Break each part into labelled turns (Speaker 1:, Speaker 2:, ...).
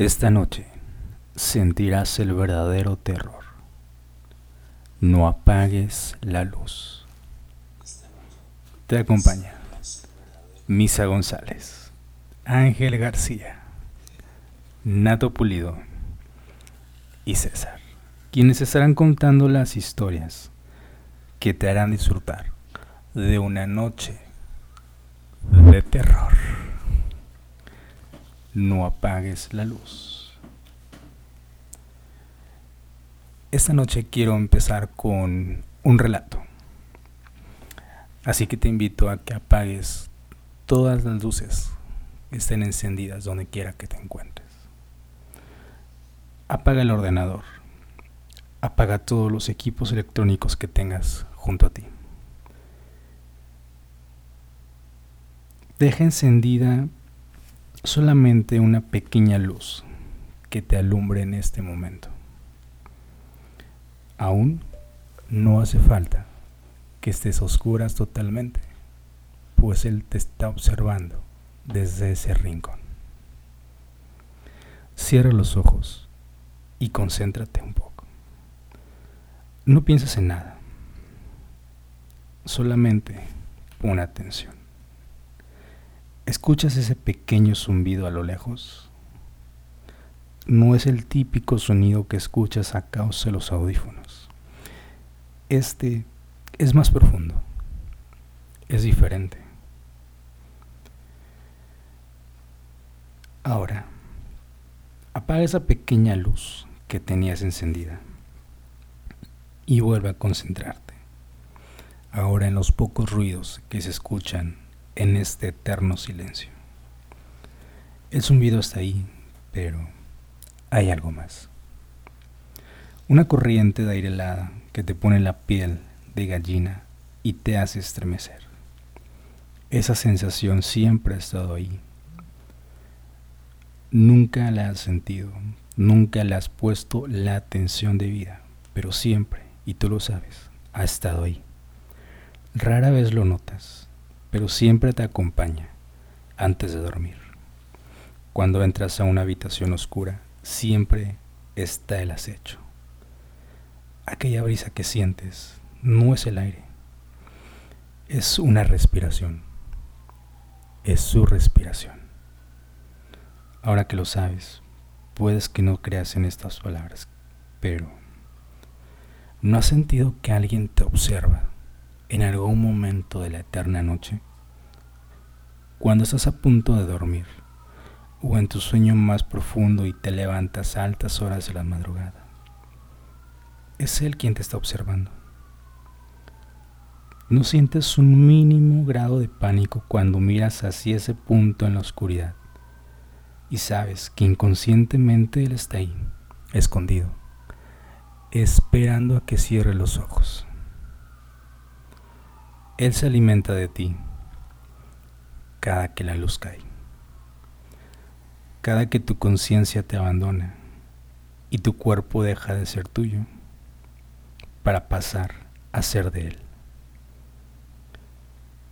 Speaker 1: Esta noche sentirás el verdadero terror. No apagues la luz. Te acompaña Misa González, Ángel García, Nato Pulido y César, quienes estarán contando las historias que te harán disfrutar de una noche de terror. No apagues la luz. Esta noche quiero empezar con un relato. Así que te invito a que apagues todas las luces que estén encendidas donde quiera que te encuentres. Apaga el ordenador. Apaga todos los equipos electrónicos que tengas junto a ti. Deja encendida solamente una pequeña luz que te alumbre en este momento. Aún no hace falta que estés oscuras totalmente, pues Él te está observando desde ese rincón. Cierra los ojos y concéntrate un poco. No pienses en nada, solamente pon atención. ¿Escuchas ese pequeño zumbido a lo lejos? No es el típico sonido que escuchas a causa de los audífonos. Este es más profundo. Es diferente. Ahora, apaga esa pequeña luz que tenías encendida y vuelve a concentrarte. Ahora en los pocos ruidos que se escuchan en este eterno silencio. El zumbido está ahí, pero hay algo más. Una corriente de aire helada que te pone la piel de gallina y te hace estremecer. Esa sensación siempre ha estado ahí. Nunca la has sentido, nunca le has puesto la atención de vida, pero siempre, y tú lo sabes, ha estado ahí. Rara vez lo notas, pero siempre te acompaña antes de dormir. Cuando entras a una habitación oscura, siempre está el acecho. Aquella brisa que sientes no es el aire, es una respiración, es su respiración. Ahora que lo sabes, puedes que no creas en estas palabras, pero ¿no has sentido que alguien te observa en algún momento de la eterna noche, cuando estás a punto de dormir o en tu sueño más profundo y te levantas a altas horas de la madrugada. Es Él quien te está observando. ¿No sientes un mínimo grado de pánico cuando miras hacia ese punto en la oscuridad y sabes que inconscientemente Él está ahí, escondido, esperando a que cierre los ojos? Él se alimenta de ti cada que la luz cae, cada que tu conciencia te abandona y tu cuerpo deja de ser tuyo para pasar a ser de Él.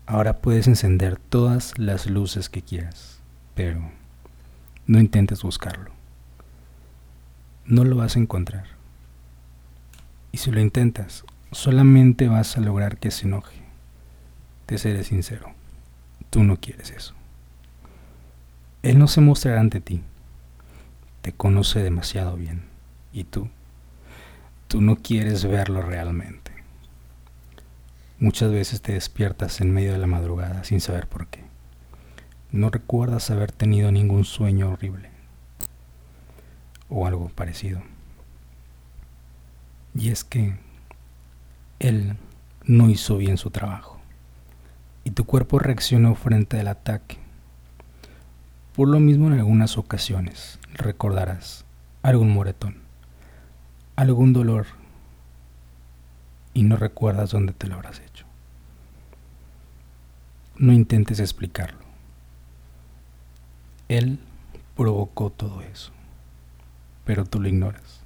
Speaker 1: Ahora puedes encender todas las luces que quieras, pero no intentes buscarlo. No lo vas a encontrar. Y si lo intentas, solamente vas a lograr que se enoje te seré sincero, tú no quieres eso. Él no se mostrará ante ti, te conoce demasiado bien, y tú, tú no quieres verlo realmente. Muchas veces te despiertas en medio de la madrugada sin saber por qué. No recuerdas haber tenido ningún sueño horrible o algo parecido. Y es que Él no hizo bien su trabajo y tu cuerpo reaccionó frente al ataque. Por lo mismo en algunas ocasiones recordarás algún moretón, algún dolor y no recuerdas dónde te lo habrás hecho. No intentes explicarlo. Él provocó todo eso, pero tú lo ignoras.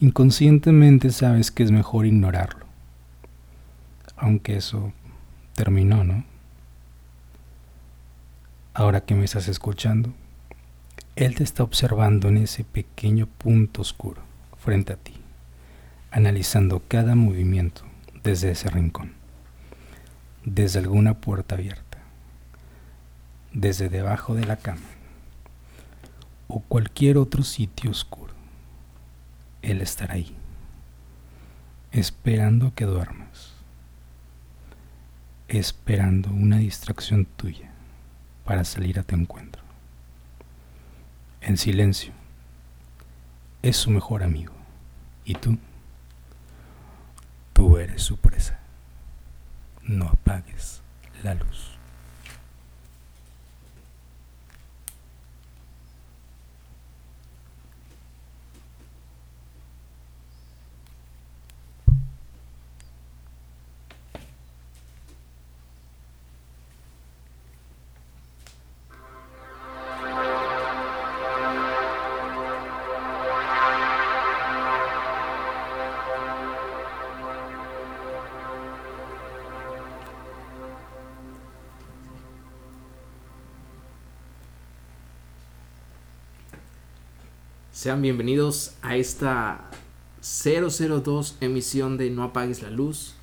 Speaker 1: Inconscientemente sabes que es mejor ignorarlo, aunque eso terminó, ¿no? Ahora que me estás escuchando, Él te está observando en ese pequeño punto oscuro frente a ti, analizando cada movimiento desde ese rincón, desde alguna puerta abierta, desde debajo de la cama o cualquier otro sitio oscuro. Él estará ahí, esperando que duermas, esperando una distracción tuya para salir a tu encuentro en silencio. Es su mejor amigo. ¿Y tú? Tú eres su presa. No apagues la luz.
Speaker 2: Sean bienvenidos a esta 002 emisión de No apagues la luz.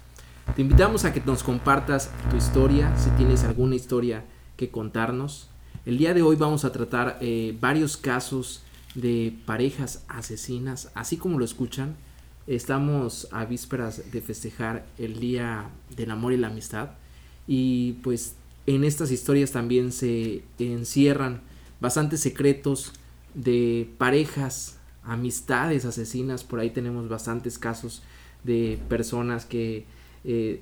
Speaker 2: Te invitamos a que nos compartas tu historia, si tienes alguna historia que contarnos. El día de hoy vamos a tratar eh, varios casos de parejas asesinas, así como lo escuchan. Estamos a vísperas de festejar el Día del Amor y la Amistad y pues en estas historias también se encierran bastantes secretos de parejas, amistades asesinas, por ahí tenemos bastantes casos de personas que eh,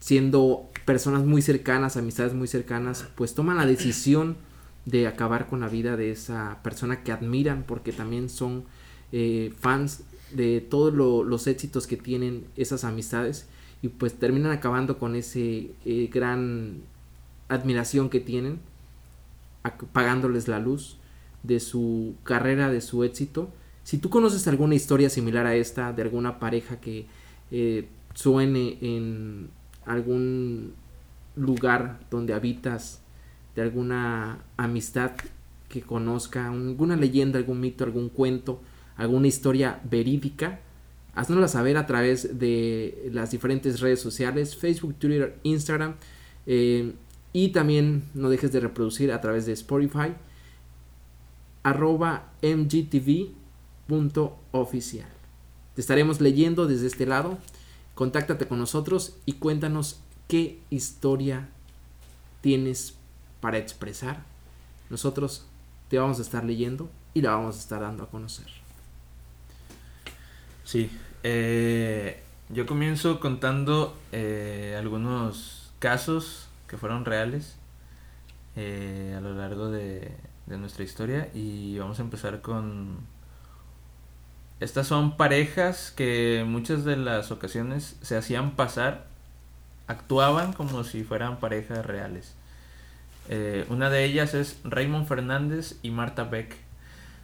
Speaker 2: siendo personas muy cercanas, amistades muy cercanas, pues toman la decisión de acabar con la vida de esa persona que admiran porque también son eh, fans de todos los éxitos que tienen esas amistades y pues terminan acabando con ese eh, gran admiración que tienen apagándoles la luz de su carrera, de su éxito. Si tú conoces alguna historia similar a esta, de alguna pareja que eh, suene en algún lugar donde habitas, de alguna amistad que conozca, alguna leyenda, algún mito, algún cuento, alguna historia verídica, haznosla saber a través de las diferentes redes sociales, Facebook, Twitter, Instagram, eh, y también no dejes de reproducir a través de Spotify arroba mgtv.oficial. Te estaremos leyendo desde este lado. Contáctate con nosotros y cuéntanos qué historia tienes para expresar. Nosotros te vamos a estar leyendo y la vamos a estar dando a conocer.
Speaker 3: Sí, eh, yo comienzo contando eh, algunos casos que fueron reales eh, a lo largo de, de nuestra historia y vamos a empezar con... Estas son parejas que muchas de las ocasiones se hacían pasar, actuaban como si fueran parejas reales. Eh, una de ellas es Raymond Fernández y Marta Beck,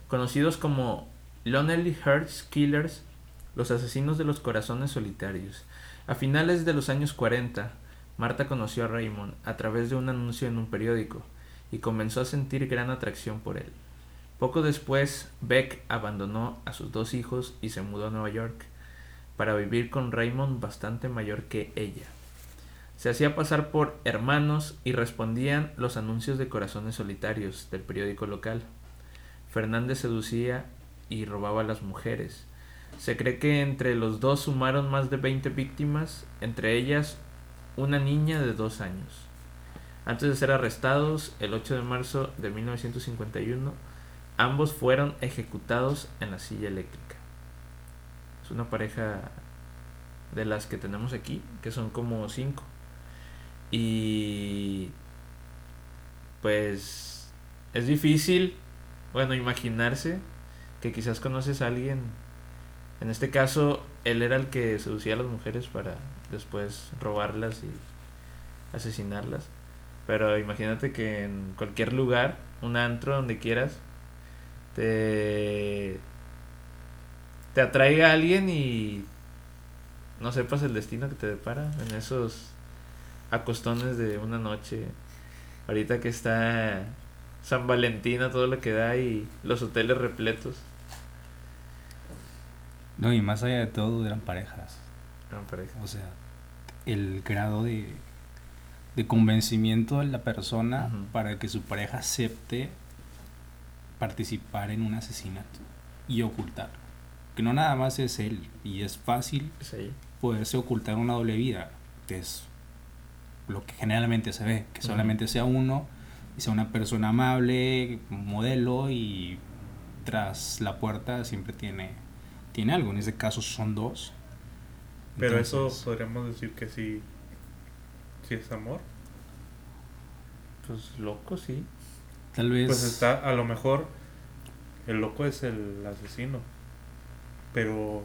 Speaker 3: conocidos como Lonely Hearts Killers, los asesinos de los corazones solitarios. A finales de los años 40, Marta conoció a Raymond a través de un anuncio en un periódico y comenzó a sentir gran atracción por él. Poco después, Beck abandonó a sus dos hijos y se mudó a Nueva York para vivir con Raymond bastante mayor que ella. Se hacía pasar por hermanos y respondían los anuncios de corazones solitarios del periódico local. Fernández seducía y robaba a las mujeres. Se cree que entre los dos sumaron más de 20 víctimas, entre ellas una niña de dos años. Antes de ser arrestados, el 8 de marzo de 1951, ambos fueron ejecutados en la silla eléctrica. Es una pareja de las que tenemos aquí, que son como cinco. Y pues es difícil, bueno, imaginarse que quizás conoces a alguien. En este caso, él era el que seducía a las mujeres para después robarlas y asesinarlas. Pero imagínate que en cualquier lugar, un antro, donde quieras, te, te atraiga a alguien y no sepas el destino que te depara en esos acostones de una noche. Ahorita que está San Valentín a todo lo que da y los hoteles repletos.
Speaker 1: No, y más allá de todo eran parejas.
Speaker 3: Eran pareja.
Speaker 1: O sea, el grado de, de convencimiento de la persona para que su pareja acepte participar en un asesinato y ocultarlo. Que no nada más es él, y es fácil poderse ocultar una doble vida, que es lo que generalmente se ve, que solamente sea uno y sea una persona amable, modelo y tras la puerta siempre tiene, tiene algo, en este caso son dos.
Speaker 4: Pero eso podríamos decir que sí, sí es amor.
Speaker 3: Pues loco, sí.
Speaker 1: tal vez
Speaker 4: Pues está, a lo mejor el loco es el asesino, pero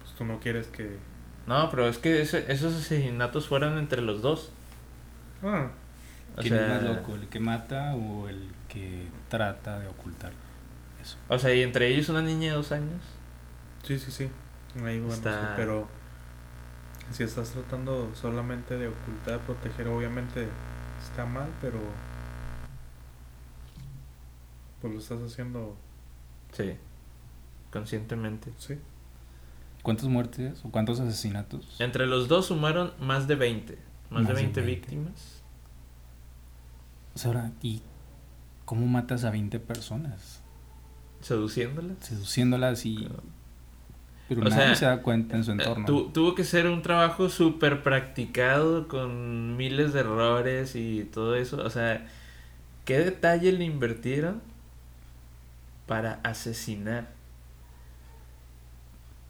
Speaker 4: pues tú no quieres que...
Speaker 3: No, pero es que ese- esos asesinatos fueron entre los dos.
Speaker 4: Ah,
Speaker 3: O
Speaker 1: ¿quién es
Speaker 3: sea,
Speaker 1: más loco, el que mata o el que trata de ocultarlo? Eso.
Speaker 3: o sea, y entre ellos una niña de dos años.
Speaker 4: sí, sí, sí. Ahí bueno,
Speaker 3: Está-
Speaker 4: sí, pero si estás tratando solamente de ocultar, proteger, obviamente está mal, pero pues lo estás haciendo,
Speaker 3: Sí. Conscientemente.
Speaker 4: sí.
Speaker 1: ¿Cuántas muertes o cuántos asesinatos?
Speaker 3: Entre los dos sumaron más de 20. Más,
Speaker 1: Más
Speaker 3: de
Speaker 1: de
Speaker 3: 20
Speaker 1: 20.
Speaker 3: víctimas.
Speaker 1: O sea, ahora, ¿y cómo matas a 20 personas?
Speaker 3: Seduciéndolas.
Speaker 1: Seduciéndolas y...
Speaker 3: Pero O
Speaker 1: nadie
Speaker 3: sea,
Speaker 1: se da cuenta en su
Speaker 3: Eh,
Speaker 1: entorno.
Speaker 3: tu- tuvo que ser un trabajo súper practicado con miles de errores y todo eso. O sea, ¿qué detalle le invirtieron para asesinar?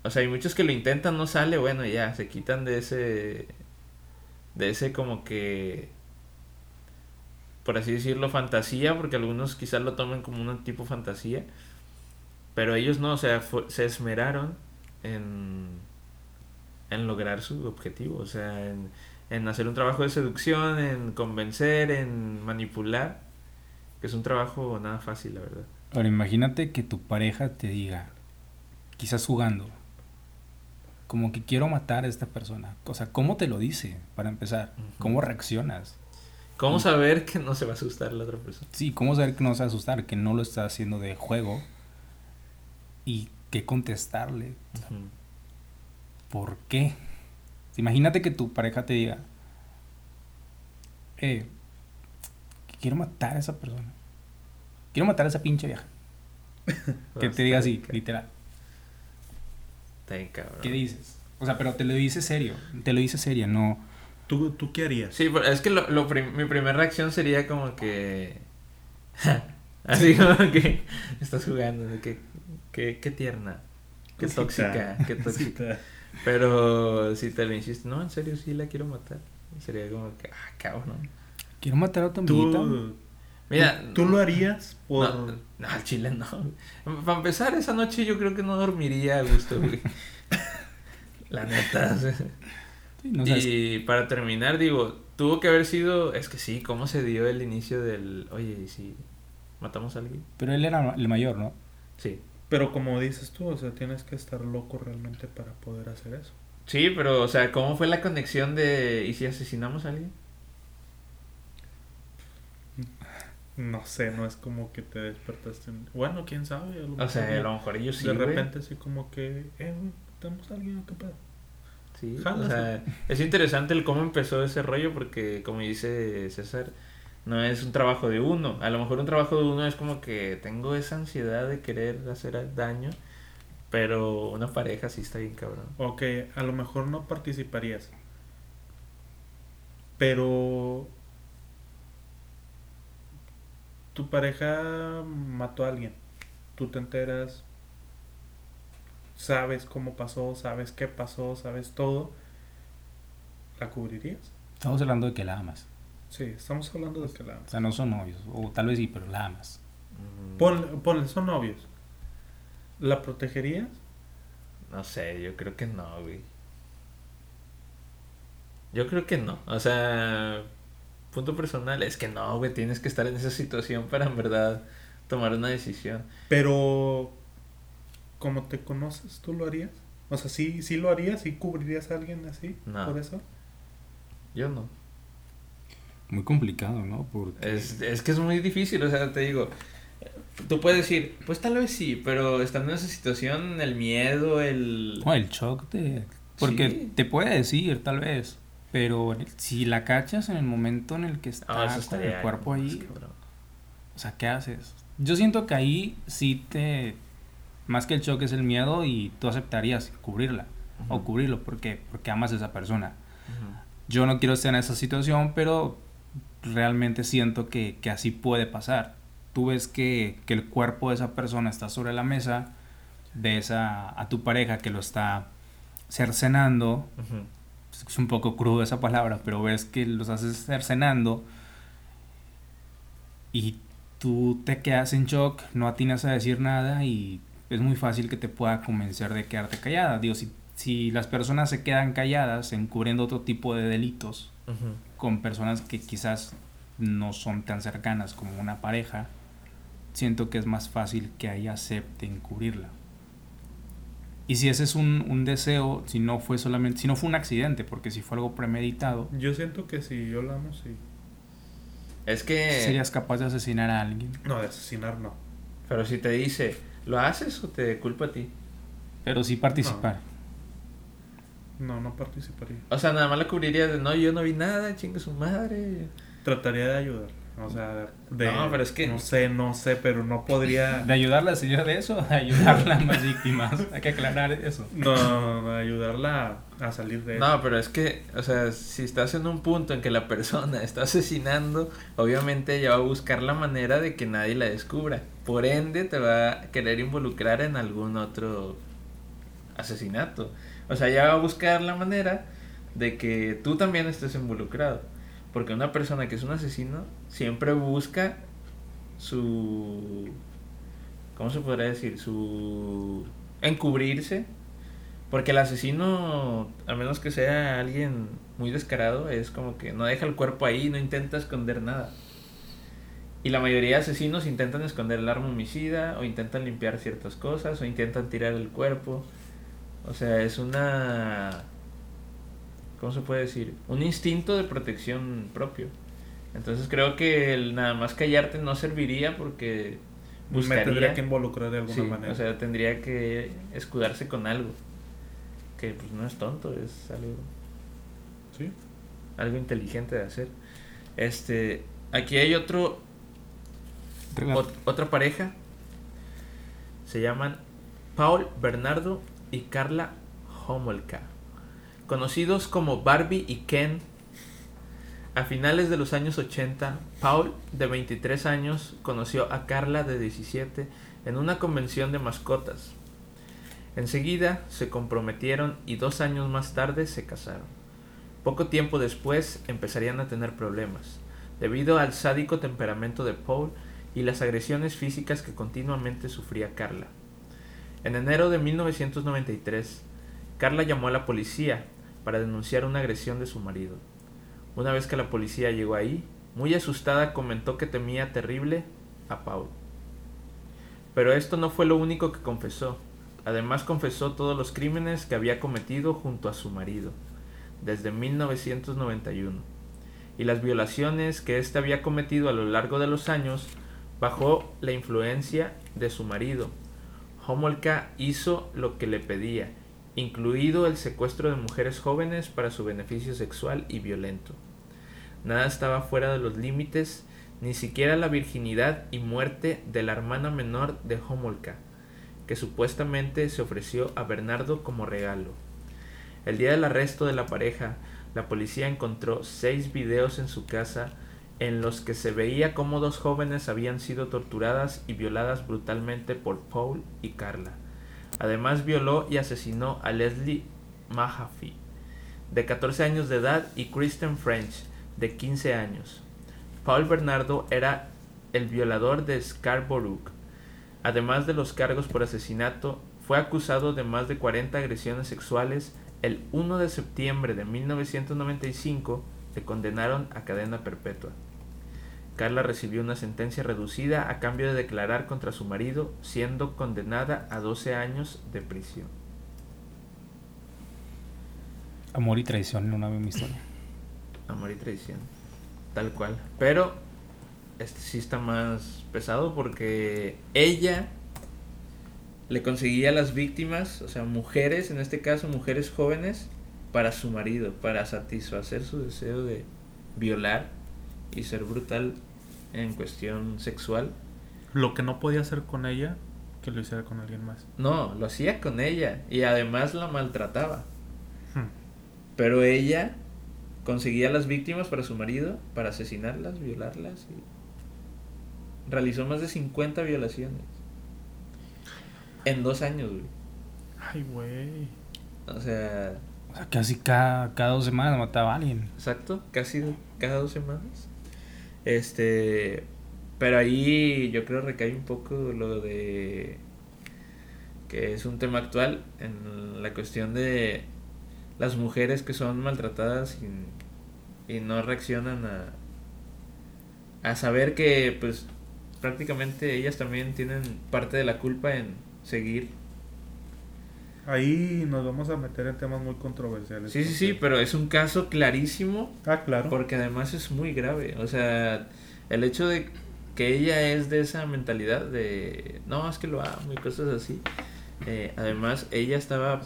Speaker 3: O sea, hay muchos que lo intentan, no sale, bueno, ya, se quitan de ese. de ese como que. por así decirlo, fantasía, porque algunos quizás lo tomen como un tipo fantasía. Pero ellos no, o sea, fue- se esmeraron en, en lograr su objetivo, o sea, en, en hacer un trabajo de seducción, en convencer, en manipular, que es un trabajo nada fácil, la verdad.
Speaker 1: Ahora, imagínate que tu pareja te diga, quizás jugando, como que quiero matar a esta persona. O sea, ¿cómo te lo dice, para empezar?
Speaker 3: Ujú.
Speaker 1: ¿Cómo reaccionas?
Speaker 3: ¿Cómo saber que no se va a asustar la otra persona?
Speaker 1: Sí, ¿cómo saber que no se va a asustar, que no lo está haciendo de juego? Y qué contestarle. ¿Por qué? Imagínate que tu pareja te diga, eh, quiero matar a esa persona. Quiero matar a esa pinche vieja. Que te diga así, literal. ¿Qué dices? O sea, pero te lo dice serio. Te lo dice seria, no.
Speaker 4: ¿Tú, tú qué harías?
Speaker 3: Sí, pero es que lo, lo prim- mi primera reacción sería como que... Así como que estás jugando, de que, que, qué tierna, qué
Speaker 4: Cosita,
Speaker 3: tóxica, qué tóxica.
Speaker 4: cosita.
Speaker 3: Pero si te lo insistes, no, en serio, sí la quiero matar. Sería como que, ah, cabrón.
Speaker 1: Quiero matar a tu amiguita.
Speaker 4: ¿Tú,
Speaker 3: Mira,
Speaker 4: tú, lo harías por...
Speaker 3: no, no, al chile no. Para empezar, esa noche yo creo que no dormiría a gusto, güey. La neta.
Speaker 1: Sí, no
Speaker 3: y para terminar, digo, tuvo que haber sido, es que sí, cómo se dio el inicio del, oye, ¿y si matamos a alguien?
Speaker 1: Pero él era el mayor, ¿no?
Speaker 3: Sí.
Speaker 4: Pero como dices tú, o sea, tienes que estar loco realmente para poder hacer eso.
Speaker 3: Sí, pero, o sea, ¿cómo fue la conexión de, ¿y si asesinamos a alguien?
Speaker 4: No sé, no es como que te despertaste. en- Bueno, quién sabe. a lo
Speaker 3: O sea, a lo mejor ellos sí,
Speaker 4: de repente así como que, eh, ¿tenemos a alguien qué pedo?
Speaker 3: Sí, o sea, es interesante el cómo empezó ese rollo porque, como dice César, no es un trabajo de uno. A lo mejor un trabajo de uno es como que tengo esa ansiedad de querer hacer daño, pero una pareja sí está bien cabrón.
Speaker 4: Ok, a lo mejor no participarías. Pero tu pareja mató a alguien. Tú te enteras, sabes cómo pasó, sabes qué pasó, sabes todo. ¿La cubrirías?
Speaker 1: Estamos hablando de que la amas.
Speaker 4: Sí, estamos hablando de que la
Speaker 1: O sea, no son novios. O tal vez sí, pero la amas.
Speaker 3: Mm,
Speaker 4: Ponle, ponle, son novios. ¿La protegerías?
Speaker 3: No sé, yo creo que no, güey. Yo creo que no. O sea, punto personal, es que no, güey, tienes que estar en esa situación para en verdad tomar una decisión.
Speaker 4: Pero, como te conoces, ¿tú lo harías? O sea, ¿sí, sí lo harías? ¿Sí cubrirías a alguien así?
Speaker 3: No.
Speaker 4: ¿Por eso?
Speaker 3: Yo no.
Speaker 1: Muy complicado, ¿no? Porque...
Speaker 3: Es, es que es muy difícil, o sea, te digo, tú puedes decir, pues tal vez sí, pero estando en esa situación, el miedo, el...
Speaker 1: No, el shock te... Porque
Speaker 3: Sí.
Speaker 1: te puede decir, tal vez, pero si la cachas en el momento en el que está
Speaker 3: eso
Speaker 1: con el cuerpo ahí, o sea, ¿qué haces? Yo siento que ahí sí te... Más que el shock es el miedo y tú aceptarías cubrirla o
Speaker 3: Ujú.
Speaker 1: cubrirlo porque, porque amas a esa persona.
Speaker 3: Ujú.
Speaker 1: Yo no quiero estar en esa situación, pero realmente siento que, que así puede pasar. Tú ves que, que el cuerpo de esa persona está sobre la mesa, ves a, a tu pareja que lo está cercenando, es un poco crudo esa palabra, pero ves que los haces cercenando y tú te quedas en shock, no atinas a decir nada y es muy fácil que te pueda convencer de quedarte callada. Digo, si, si las personas se quedan calladas encubriendo otro tipo de delitos con personas que quizás no son tan cercanas como una pareja, siento que es más fácil que ahí acepten cubrirla. Y si ese es un, un deseo, si no fue solamente, si no fue un accidente, porque si fue algo premeditado,
Speaker 4: Yo siento que si yo la amo, sí.
Speaker 3: Es que...
Speaker 1: serías capaz de asesinar a alguien.
Speaker 4: No, de asesinar no.
Speaker 3: Pero si te dice, ¿lo haces o te culpa a ti?
Speaker 1: Pero sí participar.
Speaker 4: No, no participaría.
Speaker 3: O sea, nada más la cubriría de, no, yo no vi nada, chingue su madre.
Speaker 4: Trataría de ayudar. O sea, de...
Speaker 3: No, pero es que-
Speaker 4: No sé, no sé, pero no podría...
Speaker 1: ¿De ayudarla a salir de eso? ¿De ayudarla a más víctimas? Hay que aclarar eso.
Speaker 4: No, no, no, ayudarla a salir de
Speaker 3: No, pero es que, o sea, si estás en un punto en que la persona está asesinando, obviamente ella va a buscar la manera de que nadie la descubra. Por ende, te va a querer involucrar en algún otro asesinato. O sea, ella va a buscar la manera de que tú también estés involucrado. Porque una persona que es un asesino siempre busca su... ¿Cómo se podría decir? Su... encubrirse. Porque el asesino, a menos que sea alguien muy descarado, es como que no deja el cuerpo ahí, no intenta esconder nada. Y la mayoría de asesinos intentan esconder el arma homicida, o intentan limpiar ciertas cosas, o intentan tirar el cuerpo. O sea, es una... ¿Cómo se puede decir? Un instinto de protección propio. Entonces creo que el nada más callarte no serviría porque
Speaker 4: Me tendría que involucrar de alguna
Speaker 3: Sí,
Speaker 4: manera.
Speaker 3: o sea, tendría que escudarse con algo. Que pues no es tonto, es algo,
Speaker 4: Sí.
Speaker 3: algo inteligente de hacer. Este, aquí hay otro, ot- otra pareja. Se llaman Paul Bernardo y Carla Homolka. Conocidos como Barbie y Ken. A finales de los años 80, Paul, de 23 años, conoció a Carla, de 17, en una convención de mascotas. Enseguida se comprometieron y dos años más tarde se casaron. Poco tiempo después empezarían a tener problemas, debido al sádico temperamento de Paul y las agresiones físicas que continuamente sufría Carla. En enero de 1993, Carla llamó a la policía para denunciar una agresión de su marido. Una vez que la policía llegó ahí, muy asustada comentó que temía terrible a Paul. Pero esto no fue lo único que confesó. Además confesó todos los crímenes que había cometido junto a su marido, desde 1991, y las violaciones que éste había cometido a lo largo de los años bajo la influencia de su marido. Homolka hizo lo que le pedía, incluido el secuestro de mujeres jóvenes para su beneficio sexual y violento. Nada estaba fuera de los límites, ni siquiera la virginidad y muerte de la hermana menor de Homolka, que supuestamente se ofreció a Bernardo como regalo. El día del arresto de la pareja, la policía encontró seis videos en su casa en los que se veía cómo dos jóvenes habían sido torturadas y violadas brutalmente por Paul y Carla. Además violó y asesinó a Leslie Mahaffey, de 14 años de edad, y Kristen French, de 15 años. Paul Bernardo era el violador de Scarborough. Además de los cargos por asesinato, fue acusado de más de 40 agresiones sexuales. El 1 de septiembre de 1995 le condenaron a cadena perpetua. Carla recibió una sentencia reducida a cambio de declarar contra su marido, siendo condenada a 12 años de prisión.
Speaker 1: Amor y traición en una misma historia.
Speaker 3: Amor y traición. tal cual. Pero este sí está más pesado porque ella le conseguía a las víctimas, o sea, mujeres, en este caso mujeres jóvenes, para su marido, para satisfacer su deseo de violar y ser brutal en cuestión sexual.
Speaker 4: Lo que no podía hacer con ella, que lo hiciera con alguien más.
Speaker 3: No, lo hacía con ella y además la maltrataba.
Speaker 4: Hmm.
Speaker 3: Pero ella conseguía las víctimas para su marido, para asesinarlas, violarlas y realizó más de 50 violaciones. En dos años, güey.
Speaker 4: Ay, güey.
Speaker 3: O sea,
Speaker 1: O sea, casi cada, cada dos semanas mataba a alguien.
Speaker 3: exacto, casi cada dos semanas. Este, pero ahí yo creo recae un poco lo de que es un tema actual en la cuestión de las mujeres que son maltratadas y, y no reaccionan a, a saber que pues prácticamente ellas también tienen parte de la culpa en seguir.
Speaker 4: Ahí nos vamos a meter en temas muy controversiales.
Speaker 3: Sí, sí, sí, pero es un caso clarísimo
Speaker 4: Ah, claro.
Speaker 3: Porque además es muy grave. O sea, el hecho de que ella es de esa mentalidad de no, es que lo amo y cosas así. eh, además, ella estaba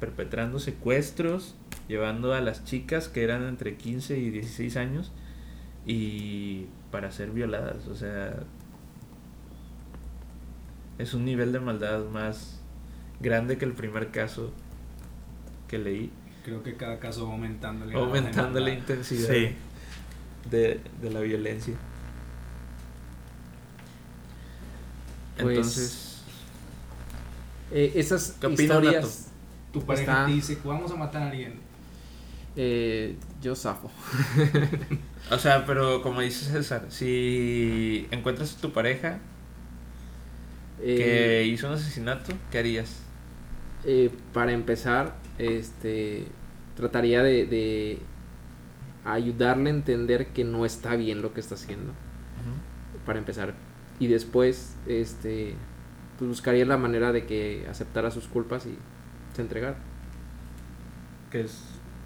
Speaker 3: perpetrando secuestros, llevando a las chicas que eran entre 15 y 16 años y para ser violadas. O sea, es un nivel de maldad más grande que el primer caso que leí,
Speaker 1: Creo que cada caso va aumentando.
Speaker 3: aumentando la intensidad
Speaker 4: Sí.
Speaker 3: de, de la violencia.
Speaker 2: Pues,
Speaker 3: Entonces,
Speaker 2: Eh, esas
Speaker 3: ¿Qué opinas,
Speaker 2: historias,
Speaker 1: Tu pareja
Speaker 2: Está-
Speaker 1: te dice, vamos a matar a alguien.
Speaker 2: eh, yo zafo.
Speaker 3: o sea, pero como dice César, si encuentras a tu pareja que
Speaker 2: Eh,
Speaker 3: hizo un asesinato, ¿qué harías?
Speaker 2: Eh, para empezar, este, trataría de, de ayudarle a entender que no está bien lo que está haciendo. Para empezar. Y después, este, pues buscaría la manera de que aceptara sus culpas y se entregara.
Speaker 3: Que es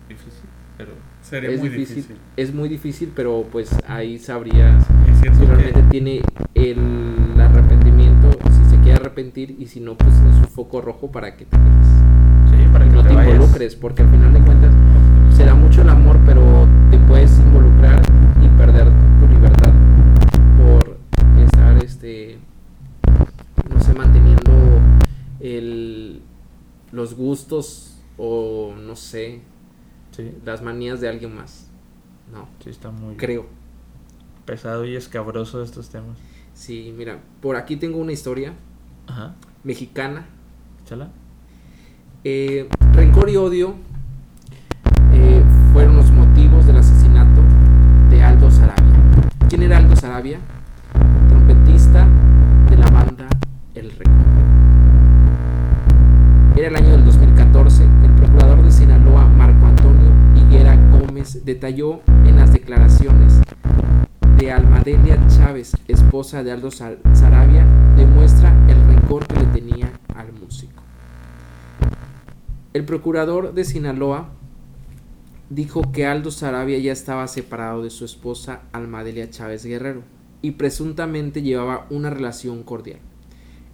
Speaker 3: difícil, pero
Speaker 4: Sería
Speaker 2: es
Speaker 4: muy
Speaker 2: difícil,
Speaker 4: difícil.
Speaker 2: es muy difícil, pero pues ahí sabrías
Speaker 4: Es
Speaker 2: si realmente
Speaker 4: que
Speaker 2: tiene el arrepentir y si no, pues es un foco rojo para que te
Speaker 3: sí, para que
Speaker 2: no
Speaker 3: te
Speaker 2: involucres, porque al final de cuentas se da mucho el amor, pero te puedes involucrar y perder tu libertad por estar, este, no sé, manteniendo el, los gustos o no sé,
Speaker 3: Sí,
Speaker 2: las manías de alguien más. No,
Speaker 3: sí está muy
Speaker 2: creo.
Speaker 3: pesado y escabroso estos temas.
Speaker 2: Sí, mira, por aquí tengo una historia
Speaker 3: Ajá,
Speaker 2: mexicana
Speaker 3: chala.
Speaker 2: Eh, rencor y odio eh, fueron los motivos del asesinato de Aldo Sarabia. ¿Quién era Aldo Sarabia? Trompetista de la banda El Recodo. Era el año del 2014. El procurador de Sinaloa, Marco Antonio Higuera Gómez, detalló en las declaraciones de Almadelia Chávez, esposa de Aldo Sar- Sarabia, demuestra que le tenía al músico. El procurador de Sinaloa dijo que Aldo Sarabia ya estaba separado de su esposa Almadelia Chávez Guerrero y presuntamente llevaba una relación cordial.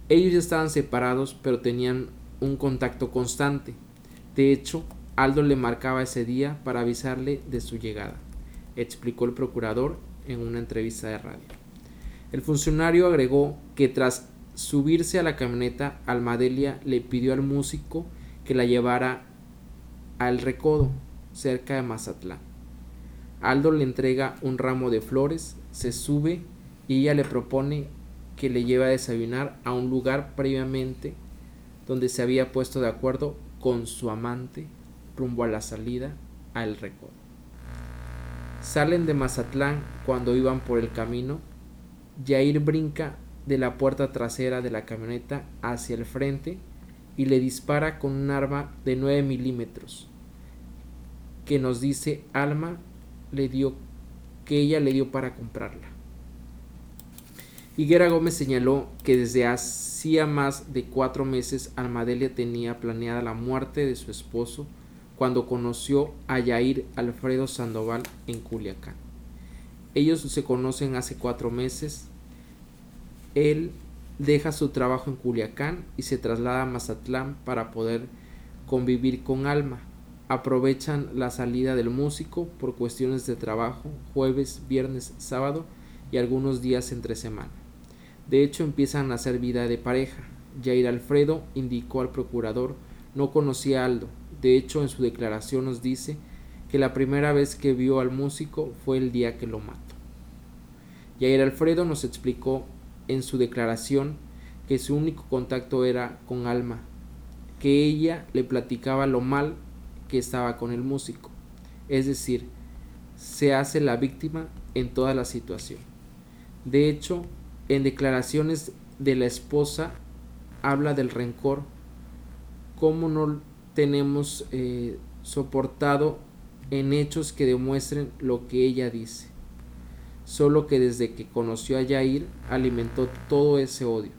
Speaker 2: Ellos ya estaban separados pero tenían un contacto constante. De hecho, Aldo le marcaba ese día para avisarle de su llegada, explicó el procurador en una entrevista de radio. El funcionario agregó que tras subirse a la camioneta, Almadelia le pidió al músico que la llevara al recodo, cerca de Mazatlán. Aldo le entrega un ramo de flores, se sube y ella le propone que le lleve a desayunar a un lugar previamente donde se había puesto de acuerdo con su amante rumbo a la salida al recodo. Salen de Mazatlán cuando iban por el camino. Jair brinca de la puerta trasera de la camioneta hacia el frente y le dispara con un arma de 9 milímetros que nos dice Alma le dio que ella le dio para comprarla. Higuera Gómez señaló que desde hacía más de cuatro meses Almadelia tenía planeada la muerte de su esposo cuando conoció a Yair Alfredo Sandoval en Culiacán. Ellos se conocen hace cuatro meses. Él deja su trabajo en Culiacán y se traslada a Mazatlán para poder convivir con Alma. Aprovechan la salida del músico por cuestiones de trabajo, jueves, viernes, sábado y algunos días entre semana. De hecho, empiezan a hacer vida de pareja. Jair Alfredo indicó al procurador no conocía a Aldo. De hecho, en su declaración nos dice que la primera vez que vio al músico fue el día que lo mató. Jair Alfredo nos explicó en su declaración que su único contacto era con Alma, que ella le platicaba lo mal que estaba con el músico. Es decir, se hace la víctima en toda la situación. De hecho, en declaraciones de la esposa habla del rencor, cómo no tenemos eh, soportado en hechos que demuestren lo que ella dice. Solo que desde que conoció a Yair alimentó todo ese odio.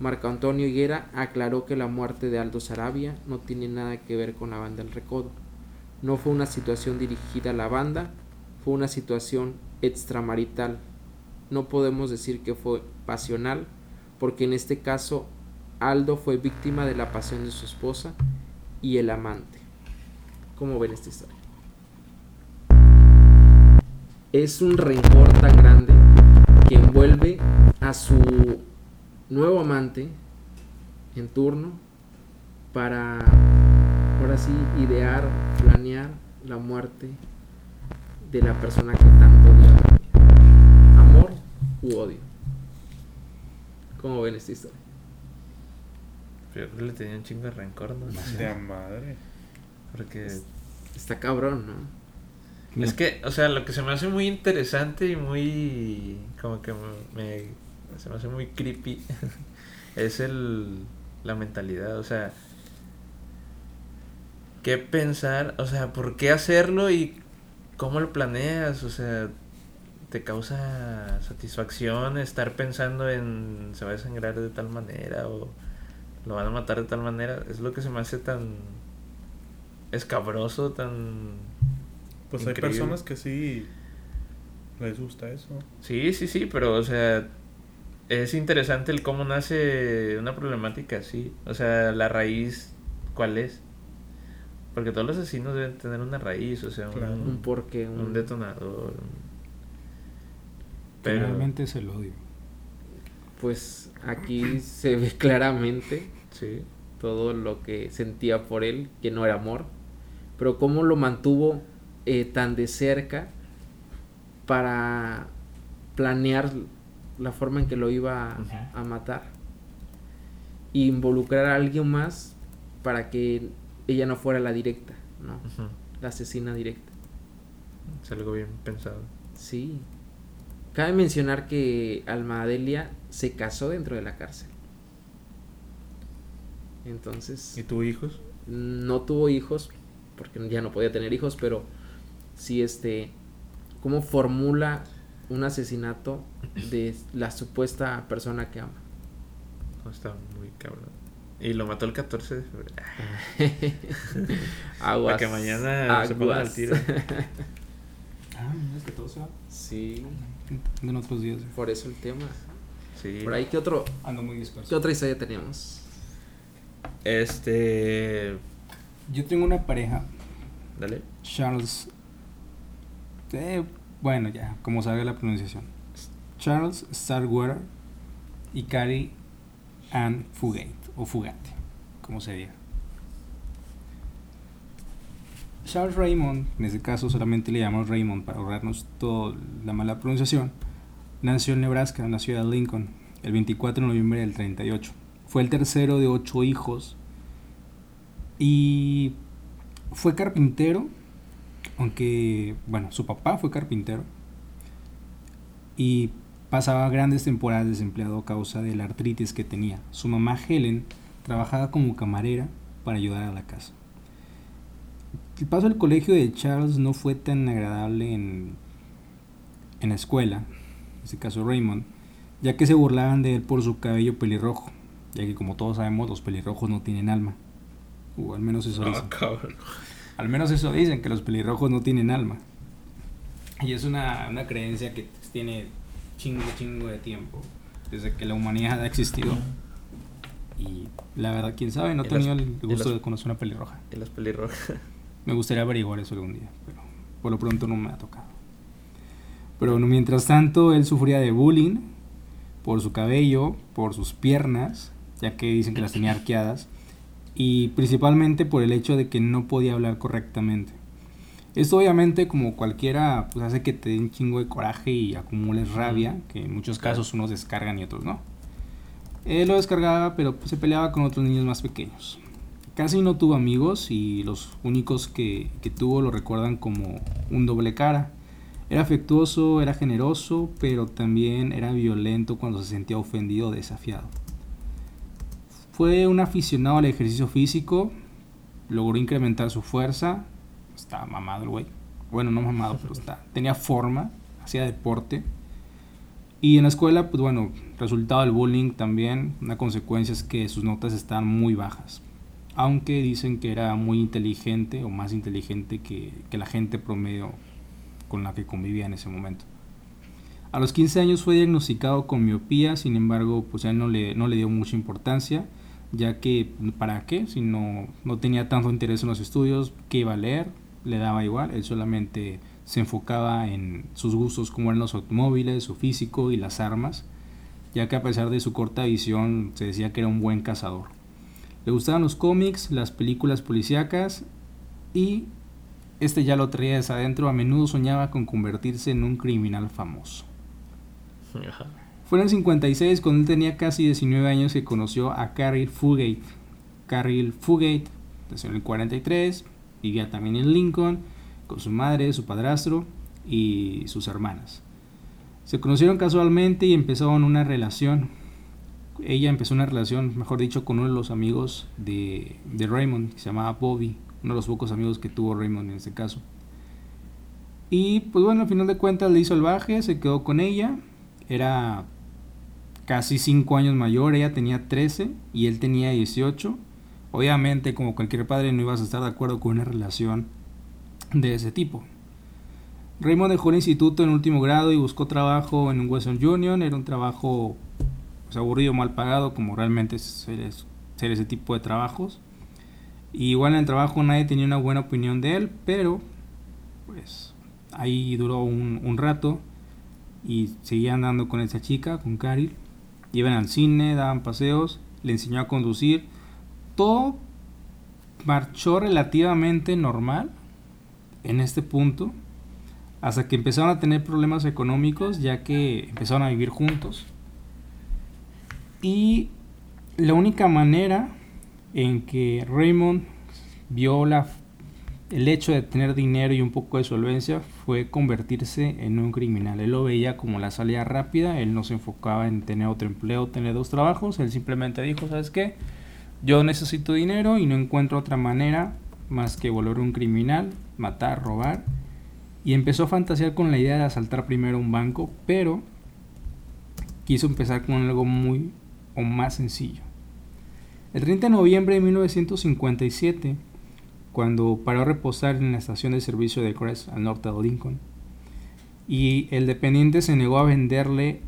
Speaker 2: Marco Antonio Higuera aclaró que la muerte de Aldo Sarabia no tiene nada que ver con la banda del Recodo. No fue una situación dirigida a la banda, fue una situación extramarital. No podemos decir que fue pasional, porque en este caso Aldo fue víctima de la pasión de su esposa y el amante. ¿Cómo ven esta historia? Es un rencor tan grande que envuelve a su nuevo amante en turno para ahora sí idear, planear la muerte de la persona que tanto odia. Amor u odio. ¿Cómo ven esta historia?
Speaker 3: Pero yo creo que le tenía un chingo de rencor, ¿no?
Speaker 4: De madre.
Speaker 3: Porque
Speaker 2: Está cabrón, ¿no?
Speaker 3: Es que, o sea, lo que se me hace muy interesante y muy. como que me. se me hace muy creepy. es el. la mentalidad, o sea. ¿Qué pensar? O sea, ¿por qué hacerlo y cómo lo planeas? O sea, ¿te causa satisfacción estar pensando en se va a desangrar de tal manera o lo van a matar de tal manera? Es lo que se me hace tan escabroso, tan
Speaker 4: Pues hay personas que sí les gusta eso.
Speaker 3: Sí, sí, sí, pero o sea, es interesante el cómo nace una problemática así. O sea, la raíz, ¿cuál es? Porque todos los asesinos deben tener una raíz, o sea, un,
Speaker 4: Claro.
Speaker 2: Un porqué, un,
Speaker 3: un detonador. Pero,
Speaker 1: Generalmente es el odio.
Speaker 2: Pues aquí se ve claramente
Speaker 3: sí,
Speaker 2: todo lo que sentía por él, que no era amor, pero cómo lo mantuvo eh, tan de cerca para planear la forma en que lo iba a, matar. Y involucrar a alguien más para que ella no fuera la directa, ¿no? La asesina directa.
Speaker 3: es algo bien pensado.
Speaker 2: Sí. Cabe mencionar que Alma Adelia se casó dentro de la cárcel. Entonces,
Speaker 4: ¿Y tú hijos?
Speaker 2: no tuvo hijos, porque ya no podía tener hijos, pero sí, este, cómo formula un asesinato de la supuesta persona que ama.
Speaker 3: No, está muy cabrón. Y lo mató el 14 de febrero.
Speaker 2: Aguas.
Speaker 3: Para que mañana se pongan al
Speaker 2: aguas.
Speaker 3: tiro.
Speaker 1: Ah, es que todo se va.
Speaker 2: sí,
Speaker 1: En otros días.
Speaker 2: por eso el tema.
Speaker 3: Sí.
Speaker 2: Por ahí, ¿qué, otro,
Speaker 1: Ando muy
Speaker 2: ¿qué
Speaker 1: disperso.
Speaker 2: otra historia teníamos?
Speaker 3: Este.
Speaker 1: Yo tengo una pareja,
Speaker 3: Dale.
Speaker 1: Charles. Eh, bueno, ya, como sabe la pronunciación. Charles Starkweather y Carrie Ann Fugate, o Fugate, como se diga. Charles Raymond, en este caso solamente le llamamos Raymond para ahorrarnos toda la mala pronunciación, nació en Nebraska, en la ciudad de Lincoln, el 24 de noviembre del 38. Fue el tercero de ocho hijos y fue carpintero, aunque, bueno, su papá fue carpintero y pasaba grandes temporadas desempleado a causa de la artritis que tenía. Su mamá Helen trabajaba como camarera para ayudar a la casa. El paso al colegio de Charles no fue tan agradable en, en la escuela, en este caso Raymond, ya que se burlaban de él por su cabello pelirrojo, ya que como todos sabemos los pelirrojos no tienen alma. O al menos eso dicen. Al menos eso dicen, que los pelirrojos no tienen alma. Y es una, una creencia que tiene chingo, chingo de tiempo, desde que la humanidad ha existido. Y la verdad, quién sabe, no he tenido
Speaker 3: las-
Speaker 1: el gusto
Speaker 3: las-
Speaker 1: de conocer una pelirroja.
Speaker 3: Y las pelirrojas.
Speaker 1: Me gustaría averiguar eso algún día, pero por lo pronto no me ha tocado. Pero bueno, mientras tanto, él sufría de bullying por su cabello, por sus piernas, ya que dicen que las tenía arqueadas, y principalmente por el hecho de que no podía hablar correctamente. Esto obviamente como cualquiera pues hace que te dé un chingo de coraje y acumules rabia, que en muchos casos unos descargan y otros no. Él lo descargaba, pero pues, se peleaba con otros niños más pequeños. Casi no tuvo amigos y los únicos que, que tuvo lo recuerdan como un doble cara. Era afectuoso, era generoso, pero también era violento cuando se sentía ofendido o desafiado. Fue un aficionado al ejercicio físico, logró incrementar su fuerza, estaba mamado el güey. Bueno, no mamado, pero está, tenía forma, hacía deporte. Y en la escuela, pues bueno, resultado del bullying también, una consecuencia es que sus notas estaban muy bajas. Aunque dicen que era muy inteligente o más inteligente que, que la gente promedio con la que convivía en ese momento. A los 15 años fue diagnosticado con miopía, sin embargo, pues a él no le, no le dio mucha importancia, ya que ¿para qué? Si no, no tenía tanto interés en los estudios, ¿qué iba a leer? Le daba igual, él solamente se enfocaba en sus gustos como eran los automóviles, su físico y las armas, ya que a pesar de su corta visión se decía que era un buen cazador. Le gustaban los cómics, las películas policíacas y este ya lo traía desde adentro, a menudo soñaba con convertirse en un criminal famoso. Fue en el 56, cuando él tenía casi 19 años, que conoció a Carrie Fugate. Carrie Fugate nació en el 43, vivía también en Lincoln, con su madre, su padrastro y sus hermanas. Se conocieron casualmente y empezaron una relación. Ella empezó una relación, mejor dicho, con uno de los amigos de, de Raymond, que se llamaba Bobby, uno de los pocos amigos que tuvo Raymond en este caso. Y pues bueno, al final de cuentas le hizo el baje, se quedó con ella, era casi 5 años mayor, ella tenía 13 y él tenía 18. Obviamente, como cualquier padre, no ibas a estar de acuerdo con una relación de ese tipo. Raymond dejó el instituto en último grado y buscó trabajo en un Western Union. Era un trabajo pues, aburrido, mal pagado, como realmente ser ese tipo de trabajos. Y igual en el trabajo nadie tenía una buena opinión de él, pero pues ahí duró un, un rato y seguía andando con esa chica, con Caril. Iban al cine, daban paseos, le enseñó a conducir. Todo marchó relativamente normal en este punto, hasta que empezaron a tener problemas económicos, ya que empezaron a vivir juntos. Y la única manera en que Raymond vio la, el hecho de tener dinero y un poco de solvencia fue convertirse en un criminal. Él lo veía como la salida rápida, él no se enfocaba en tener otro empleo, tener dos trabajos, él simplemente dijo, ¿sabes qué? Yo necesito dinero y no encuentro otra manera más que volver un criminal, matar, robar. Y empezó a fantasear con la idea de asaltar primero un banco, pero quiso empezar con algo muy o más sencillo. El 30 de noviembre de 1957, cuando paró a reposar en la estación de servicio de Crest al norte de Lincoln, y el dependiente se negó a venderle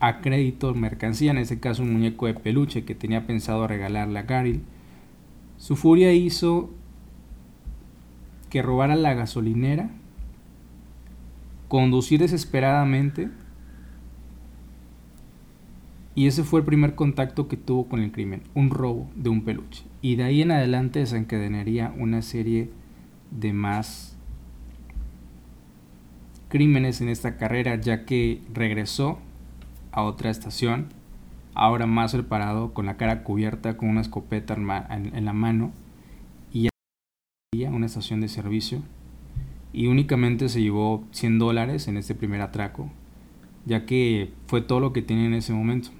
Speaker 1: a crédito mercancía, en este caso un muñeco de peluche que tenía pensado regalarle a Caril, su furia hizo que robara la gasolinera, conducir desesperadamente, y ese fue el primer contacto que tuvo con el crimen, un robo de un peluche. Y de ahí en adelante desencadenaría una serie de más crímenes en esta carrera, ya que regresó a otra estación, ahora más preparado, con la cara cubierta, con una escopeta en, la mano, y ya una estación de servicio, y únicamente se llevó 100 dólares en este primer atraco, ya que fue todo lo que tenía en ese momento.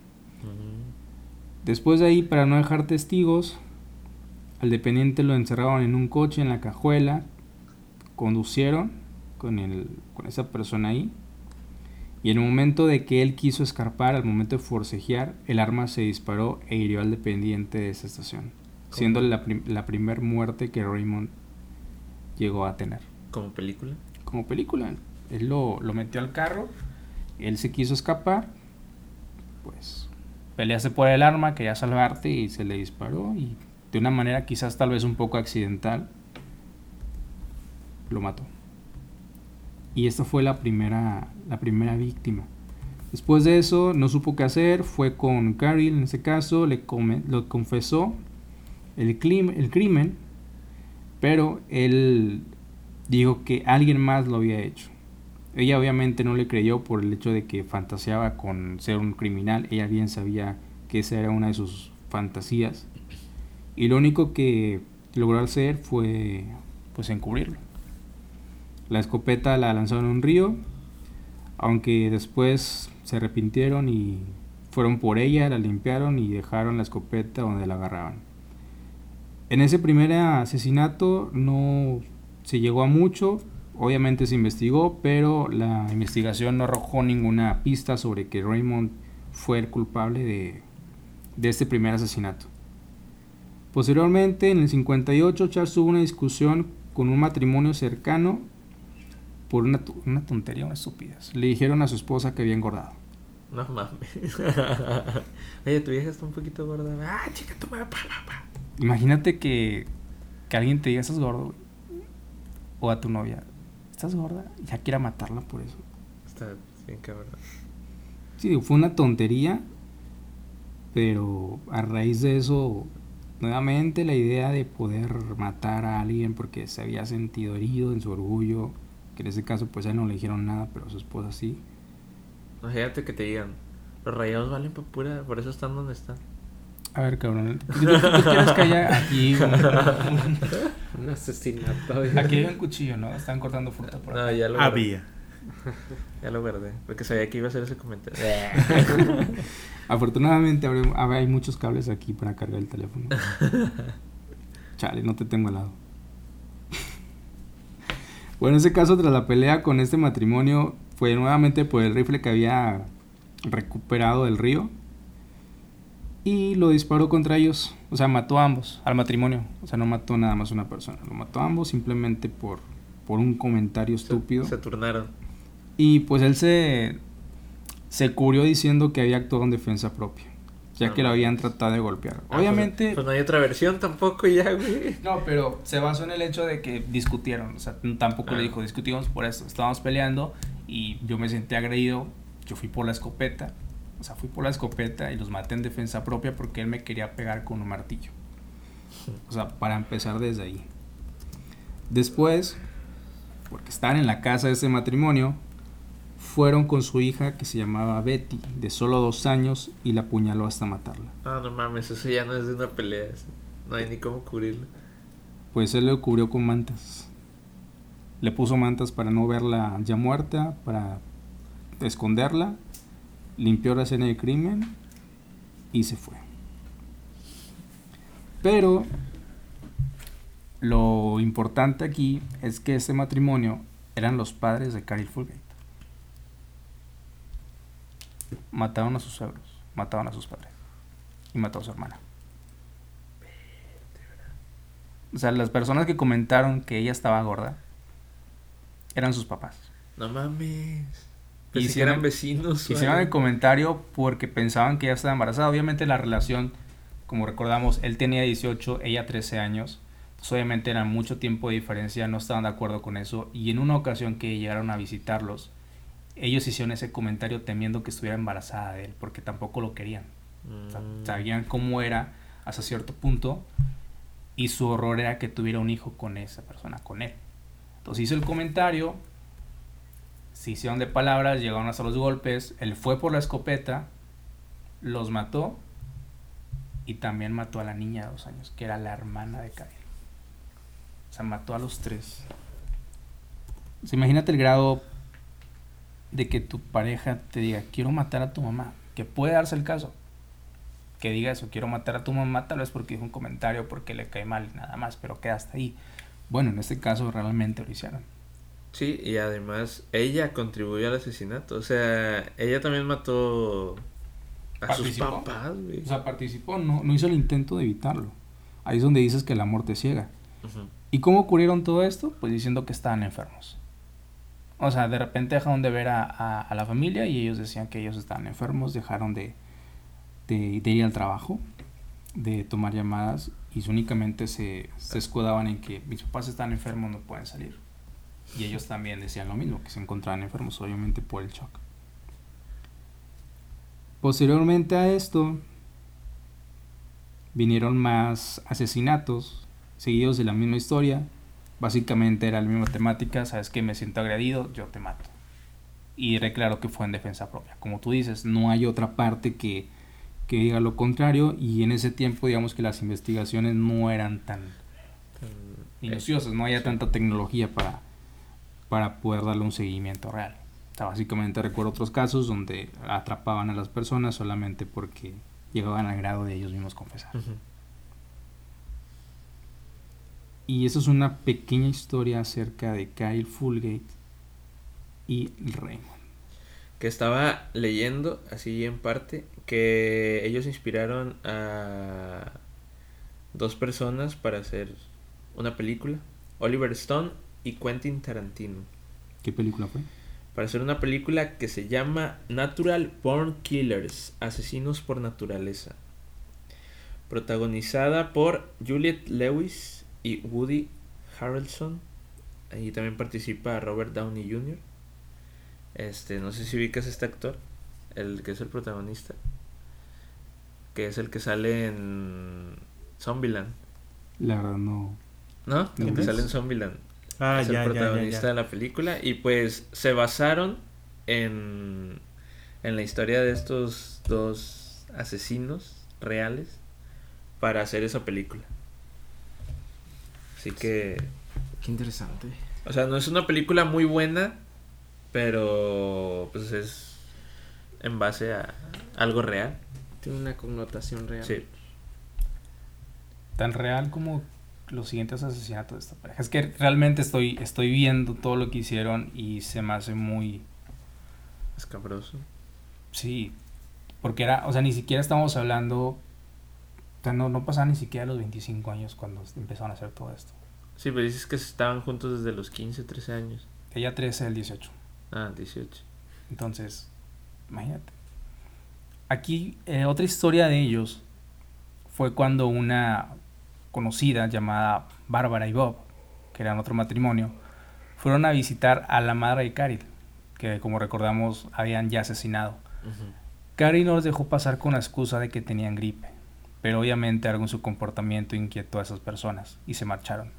Speaker 1: Después de ahí, para no dejar testigos, al dependiente lo encerraron en un coche en la cajuela, conducieron con, el, con esa persona ahí, y en el momento de que él quiso escarpar, al momento de forcejear, el arma se disparó e hirió al dependiente de esa estación, siendo la, prim- la primer muerte que Raymond llegó a tener.
Speaker 3: Como película.
Speaker 1: Como película, Él lo, lo metió al carro, él se quiso escapar, pues peleaste por el arma, quería salvarte y se le disparó y de una manera quizás tal vez un poco accidental, lo mató. Y esta fue la primera, la primera víctima. Después de eso no supo qué hacer, fue con Carrie en ese caso, le come- lo confesó el, el crimen, pero él dijo que alguien más lo había hecho. Ella obviamente no le creyó por el hecho de que fantaseaba con ser un criminal, ella bien sabía que esa era una de sus fantasías. Y lo único que logró hacer fue pues encubrirlo. La escopeta la lanzaron en un río, aunque después se arrepintieron y fueron por ella, la limpiaron y dejaron la escopeta donde la agarraban. En ese primer asesinato no se llegó a mucho, obviamente se investigó, pero la investigación no arrojó ninguna pista sobre que Raymond fue el culpable de, este primer asesinato. Posteriormente, en el 58, Charles tuvo una discusión con un matrimonio cercano por una, una tontería, una estupidez. Le dijeron a su esposa que había engordado.
Speaker 3: No mames. Oye, tu vieja está un poquito gorda. Ah, chica, tu madre, pa, pa, pa.
Speaker 1: Imagínate que, alguien te diga, estás gordo. O a tu novia, estás gorda, y ya quiera matarla por eso.
Speaker 3: Está bien cabrón.
Speaker 1: Sí, digo, fue una tontería, pero a raíz de eso, nuevamente la idea de poder matar a alguien porque se había sentido herido en su orgullo, que en ese caso pues a él no le dijeron nada, pero a su esposa sí.
Speaker 3: Imagínate que te digan, los rayados valen pa' pura, por eso están donde están.
Speaker 1: A ver, cabrón, ¿tú, tú- tú quieres que haya aquí un,
Speaker 2: Un asesinato.
Speaker 1: aquí hay un cuchillo, ¿no? Están cortando fruta por
Speaker 3: No, ya lo guardé.
Speaker 4: Había.
Speaker 3: Ya lo guardé, porque sabía que iba a hacer ese comentario.
Speaker 1: Afortunadamente hay muchos cables aquí para cargar el teléfono. Chale, no te tengo al lado. Bueno, en ese caso, tras la pelea con este matrimonio, fue nuevamente por el rifle que había recuperado del río. Y lo disparó contra ellos. O sea, mató a ambos, al matrimonio. O sea, no mató nada más a una persona. Lo mató a ambos simplemente por, por un comentario estúpido.
Speaker 3: Se, se turnaron.
Speaker 1: Y pues él se, se cubrió diciendo que había actuado en defensa propia, ya
Speaker 3: No
Speaker 1: que lo habían tratado de golpear.
Speaker 3: Ah, pues-
Speaker 1: Obviamente...
Speaker 3: Pues, no hay otra versión tampoco ya, güey.
Speaker 1: No, pero se basó en el hecho de que discutieron, o sea, tampoco
Speaker 3: Ah.
Speaker 1: le dijo, discutimos por eso, estábamos peleando y yo me sentí agredido, yo fui por la escopeta, o sea, fui por la escopeta y los maté en defensa propia porque él me quería pegar con un martillo. O sea, para empezar desde ahí. Después, porque estaban en la casa de ese matrimonio, fueron con su hija que se llamaba Betty, de solo dos años, y la apuñaló hasta matarla.
Speaker 3: Ah, no mames, eso ya no es de una pelea. No hay ni cómo cubrirlo.
Speaker 1: Pues él le cubrió con mantas. Le puso mantas para no verla ya muerta, para esconderla, limpió la escena del crimen y se fue. Pero lo importante aquí es que ese matrimonio eran los padres de Carol Fulgate. Mataron a sus suegros, mataron a sus padres y mató a su hermana. O sea, las personas que comentaron que ella estaba gorda eran sus papás.
Speaker 3: No mames. Pensé
Speaker 1: hicieron-
Speaker 3: eran vecinos.
Speaker 1: Hicieron el
Speaker 3: algo.
Speaker 1: comentario porque pensaban que ella estaba embarazada. Obviamente la relación, como recordamos, él tenía 18, ella 13 años. Entonces, obviamente era mucho tiempo de diferencia, no estaban de acuerdo con eso. Y en una ocasión que llegaron a visitarlos, ellos hicieron ese comentario temiendo que estuviera embarazada de él, porque tampoco lo querían. O sea,
Speaker 3: Mm.
Speaker 1: sabían cómo era hasta cierto punto y su horror era que tuviera un hijo con esa persona, con él. Entonces hizo el comentario, hicieron de palabras, llegaron hasta los golpes, él fue por la escopeta, los mató y también mató a la niña de dos años, que era la hermana de Kyle. O sea, mató a los tres. O sea, imagínate el grado de que tu pareja te diga, quiero matar a tu mamá, que puede darse el caso que diga eso, quiero matar a tu mamá, tal vez porque dijo un comentario, porque le cae mal y nada más, pero queda hasta ahí. Bueno, en este caso realmente lo hicieron.
Speaker 3: Sí, y además ella contribuyó al asesinato. O sea, ella también mató a sus papás, güey.
Speaker 1: O sea, participó, no, no hizo el intento de evitarlo. Ahí es donde dices que la muerte ciega. ¿Y cómo ocurrieron todo esto? Pues diciendo que estaban enfermos. O sea, de repente dejaron de ver a, a- a la familia y ellos decían que ellos estaban enfermos, dejaron de, de, de ir al trabajo, de tomar llamadas y únicamente se, se escudaban en que mis papás están enfermos, no pueden salir. Y ellos también decían lo mismo, que se encontraban enfermos, obviamente por el shock. Posteriormente a esto, vinieron más asesinatos seguidos de la misma historia. Básicamente era la misma temática, sabes que me siento agredido, yo te mato. Y era claro que fue en defensa propia. Como tú dices, no hay otra parte que, que diga lo contrario y en ese tiempo digamos que las investigaciones no eran tan minuciosas, no había tanta tecnología para, para poder darle un seguimiento real. O sea, básicamente recuerdo otros casos donde atrapaban a las personas solamente porque llegaban al grado de ellos mismos confesar. Y eso es una pequeña historia acerca de Kyle Fulgate y Raymond.
Speaker 3: Que estaba leyendo, así en parte, que ellos inspiraron a dos personas para hacer una película. Oliver Stone y Quentin Tarantino.
Speaker 1: ¿Qué película fue?
Speaker 3: Para hacer una película que se llama Natural Born Killers, Asesinos por Naturaleza. Protagonizada por Juliette Lewis y Woody Harrelson. Ahí también participa Robert Downey Jr. Este, no sé si ubicas a este actor, el que es el protagonista. Que es el que sale en Zombieland.
Speaker 1: La verdad no.
Speaker 3: ¿No? El
Speaker 1: ¿Quién
Speaker 3: que sale en Zombieland
Speaker 4: Ah,
Speaker 3: es
Speaker 4: ya,
Speaker 3: el
Speaker 4: ya, ya,
Speaker 3: protagonista
Speaker 4: ya.
Speaker 3: de la película y pues se basaron en, en la historia de estos dos asesinos reales para hacer esa película. Así que,
Speaker 2: Qué interesante.
Speaker 3: o sea, no es una película muy buena, pero pues es en base a algo real.
Speaker 2: Tiene una connotación real.
Speaker 3: Sí.
Speaker 1: Tan real como los siguientes asesinatos de esta pareja. Es que realmente estoy, estoy viendo todo lo que hicieron y se me hace muy...
Speaker 3: Escabroso.
Speaker 1: Sí, porque era, o sea, ni siquiera estamos hablando, o sea, no, no pasaban ni siquiera los 25 años cuando empezaron a hacer todo esto.
Speaker 3: Sí, pero dices que estaban juntos desde los 15, 13 años.
Speaker 1: Ella 13, el 18.
Speaker 3: Ah, 18.
Speaker 1: Entonces, imagínate. Aquí, eh, otra historia de ellos fue cuando una conocida llamada Bárbara y Bob, que eran otro matrimonio, fueron a visitar a la madre de Carol, que como recordamos habían ya asesinado.
Speaker 3: Ujú.
Speaker 1: Carrie no los dejó pasar con la excusa de que tenían gripe, pero obviamente algo en su comportamiento inquietó a esas personas y se marcharon.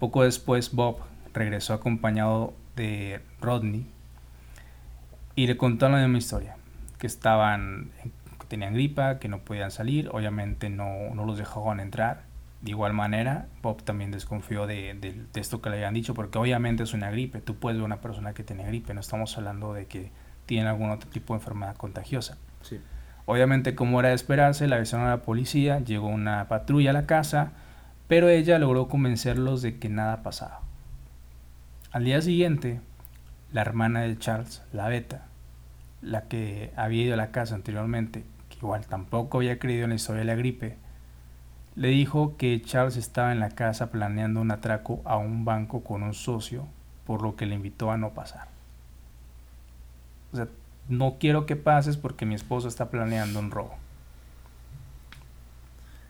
Speaker 1: Poco después Bob regresó acompañado de Rodney y le contó la misma historia, que estaban que tenían gripa, que no podían salir, obviamente no, no los dejaban entrar. De igual manera, Bob también desconfió de, de- de esto que le habían dicho, porque obviamente es una gripe. Tú puedes ver una persona que tiene gripe, no estamos hablando de que tiene algún otro tipo de enfermedad contagiosa.
Speaker 3: Sí.
Speaker 1: Obviamente, como era de esperarse, le avisaron a la policía, llegó una patrulla a la casa, pero ella logró convencerlos de que nada pasaba. Al día siguiente, la hermana de Charles, la Beta, la que había ido a la casa anteriormente, que igual tampoco había creído en la historia de la gripe, le dijo que Charles estaba en la casa planeando un atraco a un banco con un socio, por lo que le invitó a no pasar. O sea, no quiero que pases porque mi esposo está planeando un robo.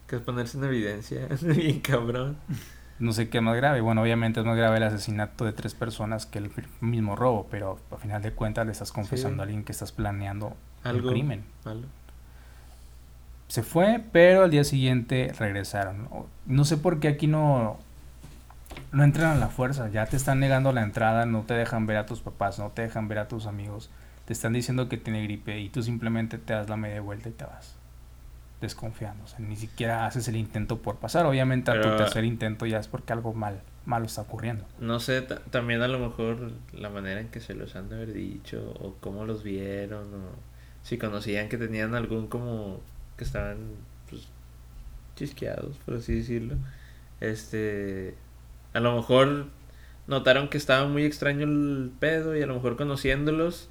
Speaker 3: Que es ponerse en evidencia. Bien cabrón.
Speaker 1: No sé qué es más grave. Bueno, obviamente es más grave el asesinato de tres personas que el mismo robo, pero al final de cuentas le estás confesando
Speaker 3: Sí.
Speaker 1: a alguien que estás planeando
Speaker 3: Algo
Speaker 1: un crimen.
Speaker 3: malo.
Speaker 1: Se fue, pero al día siguiente regresaron. No sé por qué aquí no, no entran a la fuerza. Ya te están negando la entrada, no te dejan ver a tus papás, no te dejan ver a tus amigos. Te están diciendo que tiene gripe y tú simplemente te das la media vuelta y te vas. Desconfiando. O sea, ni siquiera haces el intento por pasar. Obviamente a
Speaker 3: Pero-
Speaker 1: tu tercer intento ya es porque algo mal, malo está ocurriendo.
Speaker 3: No sé, ta- también a lo mejor la manera en que se los han de haber dicho, o cómo los vieron, o si conocían que tenían algún como que estaban pues chisqueados, por así decirlo. Este, a lo mejor notaron que estaba muy extraño el pedo y a lo mejor conociéndolos,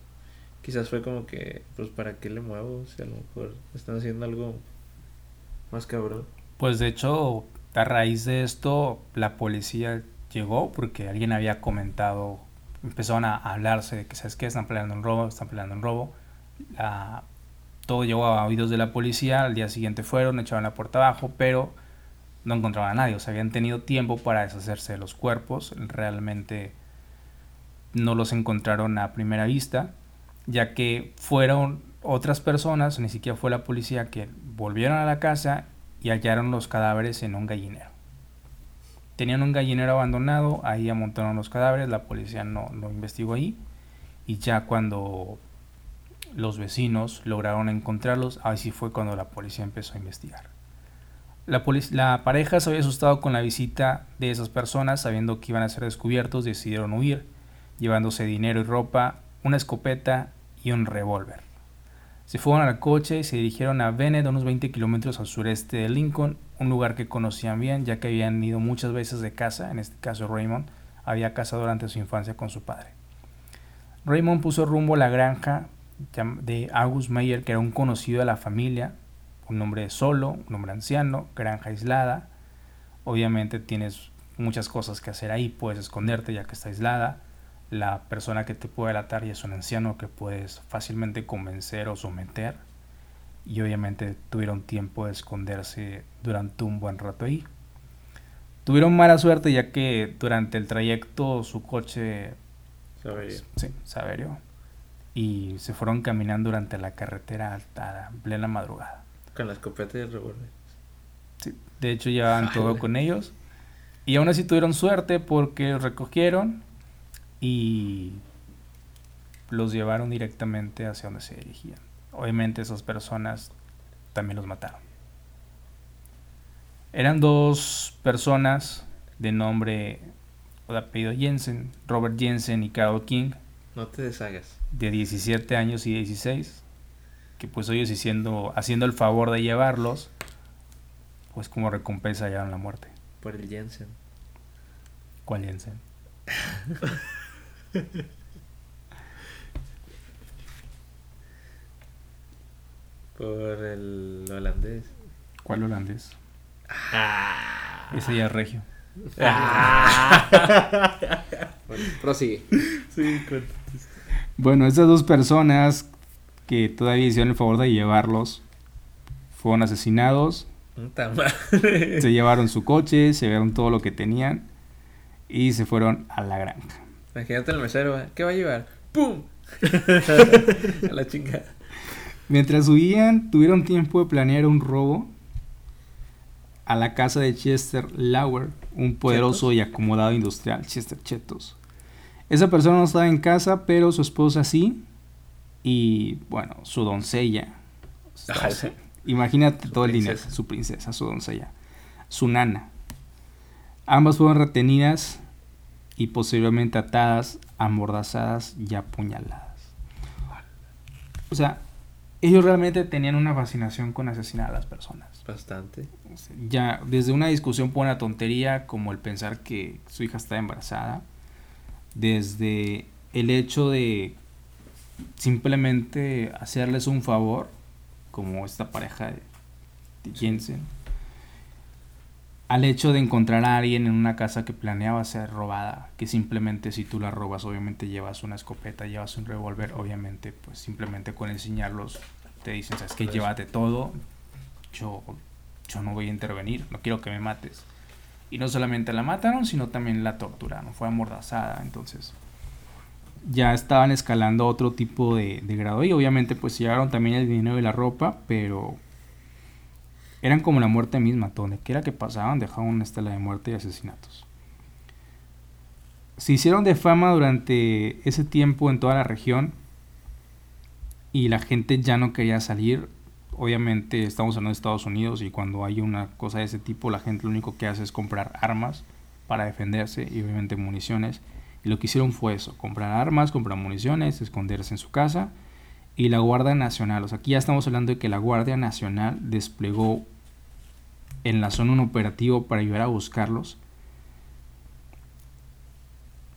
Speaker 3: quizás fue como que, pues para qué le muevo, si a lo mejor están haciendo algo más cabrón.
Speaker 1: Pues de hecho, a raíz de esto, la policía llegó porque alguien había comentado empezaron a hablarse de que, ¿sabes qué? Están peleando un robo, están peleando un robo. La- todo llegó a oídos de la policía, al día siguiente fueron, echaron la puerta abajo, pero no encontraban a nadie. O sea, habían tenido tiempo para deshacerse de los cuerpos. Realmente no los encontraron a primera vista, ya que fueron otras personas, ni siquiera fue la policía, que volvieron a la casa y hallaron los cadáveres en un gallinero. Tenían un gallinero abandonado, ahí amontaron los cadáveres, la policía no lo investigó ahí y ya cuando los vecinos lograron encontrarlos, ahí sí fue cuando la policía empezó a investigar. La, la pareja se había asustado con la visita de esas personas, sabiendo que iban a ser descubiertos, decidieron huir, llevándose dinero y ropa, una escopeta y un revólver. Se fueron al coche y se dirigieron a Bennett, unos 20 kilómetros al sureste de Lincoln, un lugar que conocían bien, ya que habían ido muchas veces de casa, en este caso Raymond, había casado durante su infancia con su padre. Raymond puso rumbo a la granja de August Meyer, que era un conocido de la familia, un hombre solo, un hombre anciano, granja aislada. Obviamente tienes muchas cosas que hacer ahí, puedes esconderte ya que está aislada. La persona que te puede delatar ya es un anciano que puedes fácilmente convencer o someter. Y obviamente tuvieron tiempo de esconderse durante un buen rato ahí. Tuvieron mala suerte ya que durante el trayecto su coche. Sí, se averió. Y se fueron caminando durante la carretera hasta plena madrugada.
Speaker 3: Con la escopeta y el revólver.
Speaker 1: Sí, de hecho llevaban todo con ellos. Y aún así tuvieron suerte porque los recogieron y los llevaron directamente hacia donde se dirigían. Obviamente esas personas también los mataron. Eran dos personas de nombre o de apellido Jensen, Robert Jensen y Carol King,
Speaker 3: No te deshagas.
Speaker 1: de 17 años y 16, que pues ellos haciendo, haciendo el favor de llevarlos, pues como recompensa llevaron la muerte.
Speaker 3: Por el Jensen.
Speaker 1: ¿Cuál Jensen?
Speaker 3: Por el holandés.
Speaker 1: ¿Cuál holandés?
Speaker 3: Ah.
Speaker 1: Ese ya es regio.
Speaker 2: Bueno, prosigue.
Speaker 4: Sí, con-
Speaker 1: Bueno, estas dos personas que todavía hicieron el favor de llevarlos fueron asesinados,
Speaker 3: madre.
Speaker 1: se llevaron su coche, se llevaron todo lo que tenían y se fueron a la granja.
Speaker 3: Imagínate el mesero, ¿eh? ¿qué va a llevar? ¡Pum! a la chingada.
Speaker 1: Mientras huían, tuvieron tiempo de planear un robo a la casa de Chester Lauer, un poderoso y acomodado industrial, Chester Chetos. Esa persona no estaba en casa, pero su esposa sí, y bueno, su doncella.
Speaker 3: Sí.
Speaker 1: Imagínate
Speaker 3: Su
Speaker 1: todo el dinero, su princesa, su doncella, su nana. Ambas fueron retenidas y posteriormente atadas, amordazadas y apuñaladas. O sea, ellos realmente tenían una fascinación con asesinar a las personas.
Speaker 3: Bastante.
Speaker 1: Ya, desde una discusión por una tontería como el pensar que su hija está embarazada, desde el hecho de simplemente hacerles un favor, como esta pareja de, Jensen, al hecho de encontrar a alguien en una casa que planeaba ser robada, que simplemente si tú la robas, obviamente llevas una escopeta, llevas un revólver, obviamente, pues simplemente con enseñarlos te dicen, sabes que llévate todo, yo, yo no voy a intervenir, no quiero que me mates. Y no solamente la mataron, sino también la torturaron, fue amordazada, entonces ya estaban escalando otro tipo de, de grado y obviamente pues llevaron también el dinero y la ropa, pero eran como la muerte misma, donde quiera que pasaban dejaban una estela de muerte y asesinatos. Se hicieron de fama durante ese tiempo en toda la región y la gente ya no quería salir. Obviamente estamos hablando de Estados Unidos y cuando hay una cosa de ese tipo la gente lo único que hace es comprar armas para defenderse y obviamente municiones. Y lo que hicieron fue eso, comprar armas, comprar municiones, esconderse en su casa. Y la Guardia Nacional, o sea, aquí ya estamos hablando de que la Guardia Nacional desplegó en la zona un operativo para ayudar a buscarlos.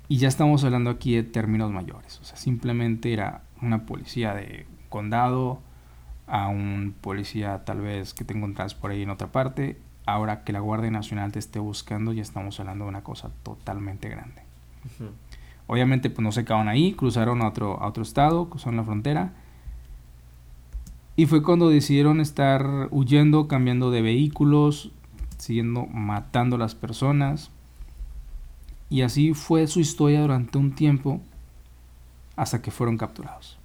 Speaker 1: Y ya estamos hablando aquí de términos mayores, o sea, simplemente era una policía de condado, a un policía tal vez que te encontrás por ahí en otra parte. Ahora que la Guardia Nacional te esté buscando, ya estamos hablando de una cosa totalmente grande. Obviamente pues no se quedaron ahí, cruzaron a otro, a otro estado, cruzaron la frontera. Y fue cuando decidieron estar huyendo, cambiando de vehículos, siguiendo matando a las personas. Y así fue su historia durante un tiempo hasta que fueron capturados.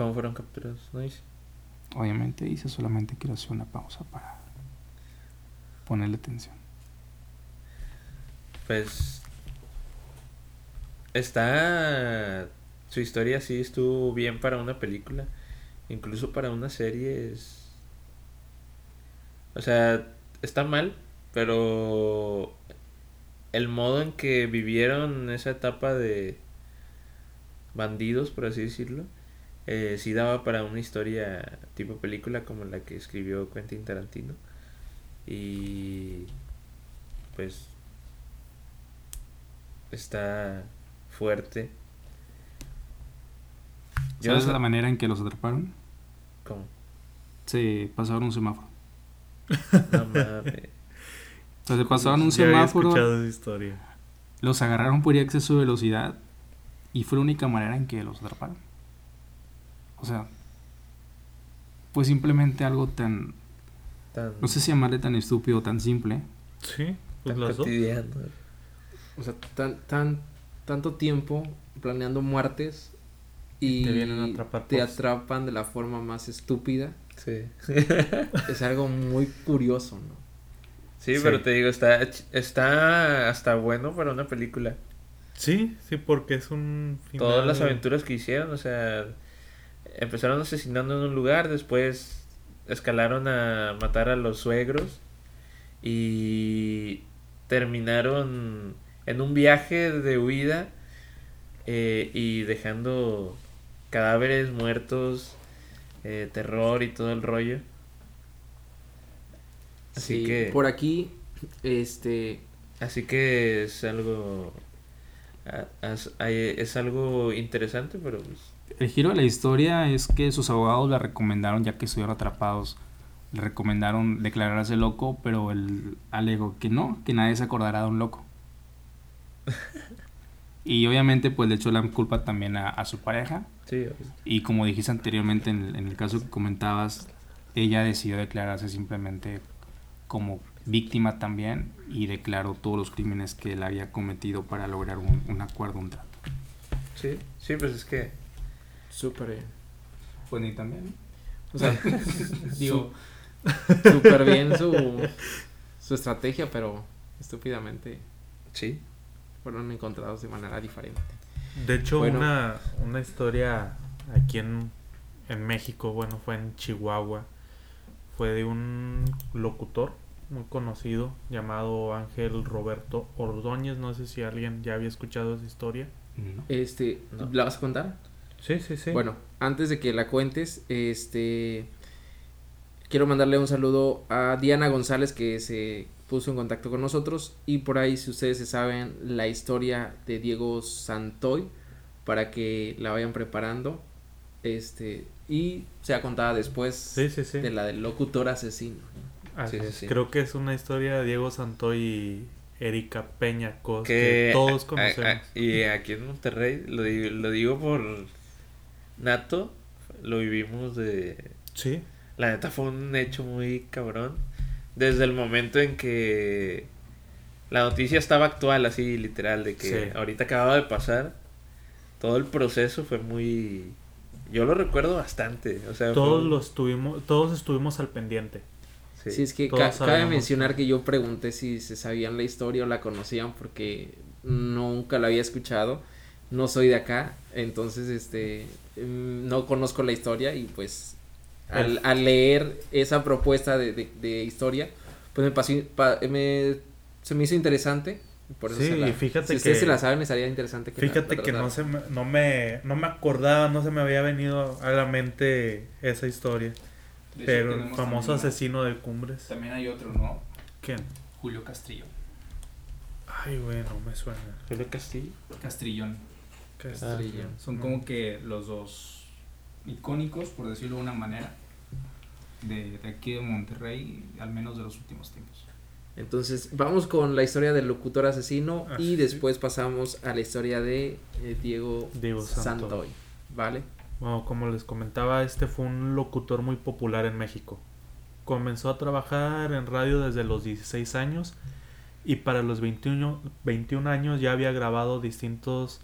Speaker 3: ¿Cómo fueron capturados? ¿No dice?
Speaker 1: Obviamente dice solamente quiero hacer una pausa para ponerle atención.
Speaker 3: Pues. Está. Su historia sí estuvo bien para una película. Incluso para una serie es. O sea, está mal, pero. El modo en que vivieron esa etapa de. Bandidos, por así decirlo. Eh, sí daba para una historia tipo película como la que escribió Quentin Tarantino. Y. Pues está fuerte. Yo
Speaker 1: ¿Sabes
Speaker 3: no-
Speaker 1: la manera en que los atraparon?
Speaker 3: ¿Cómo?
Speaker 1: Se pasaron un semáforo.
Speaker 3: No mames.
Speaker 1: O sea, se pasaron un
Speaker 4: Ya había
Speaker 1: semáforo,
Speaker 4: escuchado esa historia.
Speaker 1: los agarraron por exceso de velocidad y fue la única manera en que los atraparon. O sea, pues simplemente algo tan,
Speaker 3: Tan,
Speaker 1: no sé si llamarle tan estúpido o tan simple.
Speaker 4: Sí, pues
Speaker 3: tan cotidiano.
Speaker 2: O sea, tan, tan, tanto tiempo planeando muertes y
Speaker 4: Te vienen a atrapar
Speaker 2: te atrapan de la forma más estúpida.
Speaker 3: Sí.
Speaker 2: Es algo muy curioso, ¿no?
Speaker 3: sí,
Speaker 4: Sí.
Speaker 3: pero te digo, está, está hasta bueno para una película.
Speaker 4: Sí, sí, porque es un final.
Speaker 3: Todas las aventuras que hicieron, o sea, empezaron asesinando en un lugar, después escalaron a matar a los suegros y terminaron en un viaje de huida eh, y dejando cadáveres muertos, eh, terror y todo el rollo. Así
Speaker 2: Sí,
Speaker 3: que,
Speaker 2: por aquí, este,
Speaker 3: así que es algo, hay- es algo interesante, pero pues,
Speaker 1: El giro de la historia es que sus abogados le recomendaron, ya que estuvieron atrapados, le recomendaron declararse loco, pero él alegó que no, que nadie se acordará de un loco. Y obviamente pues le echó la culpa también a, a su pareja.
Speaker 3: sí,
Speaker 1: Y como dijiste anteriormente en el, en el caso que comentabas, ella decidió declararse simplemente como víctima también y declaró todos los crímenes que él había cometido para lograr un, un acuerdo, un trato.
Speaker 3: sí, sí, pues es que
Speaker 2: súper, eh,
Speaker 1: Pues ni también.
Speaker 2: o sea,
Speaker 1: Digo,
Speaker 2: súper bien su, su estrategia, pero estúpidamente
Speaker 3: sí.
Speaker 2: fueron encontrados de manera diferente.
Speaker 4: De hecho,
Speaker 2: Bueno.
Speaker 4: una, una historia aquí en, en México, bueno, fue en Chihuahua. Fue de un locutor muy conocido llamado Ángel Roberto Ordóñez. No sé si alguien ya había escuchado esa historia.
Speaker 1: no.
Speaker 2: Este. ¿la vas a contar?
Speaker 4: Sí, sí, sí.
Speaker 2: Bueno, antes de que la cuentes, este quiero mandarle un saludo a Diana González que se puso en contacto con nosotros y por ahí si ustedes se saben la historia de Diego Santoy para que la vayan preparando este y sea contada después
Speaker 4: sí, sí, sí.
Speaker 2: de la del locutor asesino.
Speaker 4: Así es. Creo que es una historia de Diego Santoy y Erika Peña Cos, que,
Speaker 3: Que
Speaker 4: todos conocemos.
Speaker 3: a- y aquí en Monterrey, lo lo digo por Nato, lo vivimos de...
Speaker 4: Sí,
Speaker 3: La neta fue un hecho muy cabrón. Desde el momento en que la noticia estaba actual, así literal, de que
Speaker 4: Sí.
Speaker 3: ahorita acababa de pasar, todo el proceso fue muy... Yo lo recuerdo bastante. O sea,
Speaker 4: todos
Speaker 3: un-
Speaker 4: los estuvimos, todos estuvimos al pendiente.
Speaker 3: sí.
Speaker 2: Sí, es que ca- cabe
Speaker 4: sabíamos.
Speaker 2: mencionar que yo pregunté si se sabían la historia o la conocían porque nunca la había escuchado. No soy de acá, entonces este no conozco la historia y pues al, al leer esa propuesta de, de- de historia, pues me pasó, pa- me, se me hizo interesante. Por eso
Speaker 4: Sí,
Speaker 2: se la-
Speaker 4: fíjate
Speaker 2: si ustedes
Speaker 4: que-
Speaker 2: se la saben, estaría interesante que
Speaker 4: Fíjate
Speaker 2: la
Speaker 4: que no, se me, no, me, no me acordaba, no se me había venido a la mente esa historia. Pero el famoso asesino de Cumbres.
Speaker 1: También hay otro, ¿no?
Speaker 4: ¿Quién?
Speaker 1: Julio Castrillo.
Speaker 4: Ay, güey, no me suena.
Speaker 3: Julio Castillo.
Speaker 1: Castrillón.
Speaker 2: Castrillón.
Speaker 1: Son
Speaker 4: No.
Speaker 1: como que los dos icónicos, por decirlo de una manera, de, de aquí de Monterrey, al menos de los últimos tiempos.
Speaker 2: Entonces, vamos con la historia del locutor asesino
Speaker 4: Ah,
Speaker 2: y
Speaker 4: sí.
Speaker 2: después pasamos a la historia de eh, Diego,
Speaker 4: Diego Santoy.
Speaker 2: Santoy. ¿Vale?
Speaker 4: Bueno, como les comentaba, este fue un locutor muy popular en México. Comenzó a trabajar en radio desde los 16 años y para los 21, 21 años ya había grabado distintos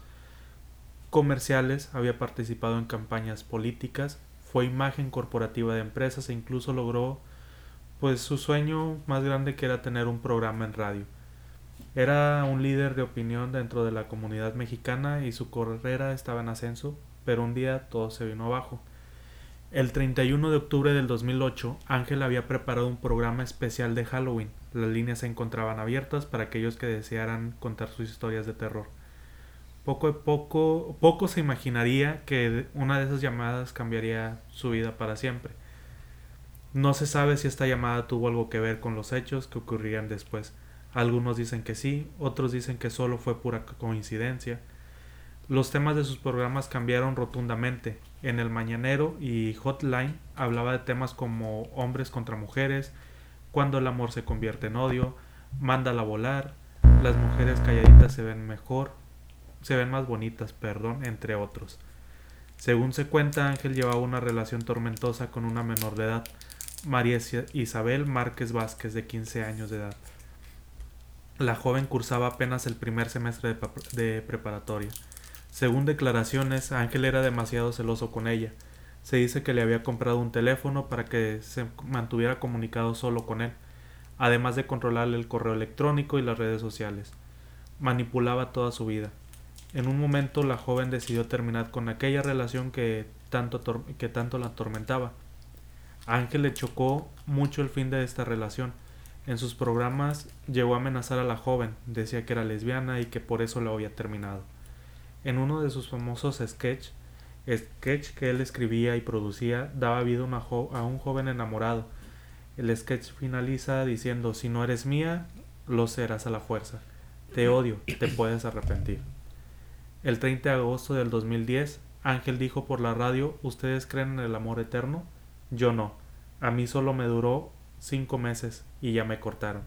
Speaker 4: comerciales, había participado en campañas políticas, fue imagen corporativa de empresas e incluso logró pues su sueño más grande que era tener un programa en radio. Era un líder de opinión dentro de la comunidad mexicana y su carrera estaba en ascenso, pero un día todo se vino abajo. El 31 de octubre del 2008, Ángel había preparado un programa especial de Halloween. Las líneas se encontraban abiertas para aquellos que desearan contar sus historias de terror. Poco a poco, poco se imaginaría que una de esas llamadas cambiaría su vida para siempre. No se sabe si esta llamada tuvo algo que ver con los hechos que ocurrirían después. Algunos dicen que sí, otros dicen que solo fue pura coincidencia. Los temas de sus programas cambiaron rotundamente. En el Mañanero y Hotline hablaba de temas como hombres contra mujeres, cuando el amor se convierte en odio, mándala a volar, las mujeres calladitas se ven mejor, se ven más bonitas, perdón, entre otros. Según se cuenta, Ángel llevaba una relación tormentosa con una menor de edad, María Isabel Márquez Vázquez, de 15 años de edad. La joven cursaba apenas el primer semestre de, de preparatoria. Según declaraciones, Ángel era demasiado celoso con ella. Se dice que le había comprado un teléfono para que se mantuviera comunicado solo con él, además de controlarle el correo electrónico y las redes sociales. Manipulaba toda su vida. En un momento la joven decidió terminar con aquella relación que tanto, que tanto la atormentaba. Ángel le chocó mucho el fin de esta relación. En sus programas llegó a amenazar a la joven, decía que era lesbiana y que por eso la había terminado. En uno de sus famosos sketch, sketch que él escribía y producía, daba vida a un joven enamorado. El sketch finaliza diciendo, si no eres mía, lo serás a la fuerza. Te odio, te puedes arrepentir. El 30 de agosto del 2010, Ángel dijo por la radio, ¿ustedes creen en el amor eterno? Yo no. A mí solo me duró cinco meses y ya me cortaron.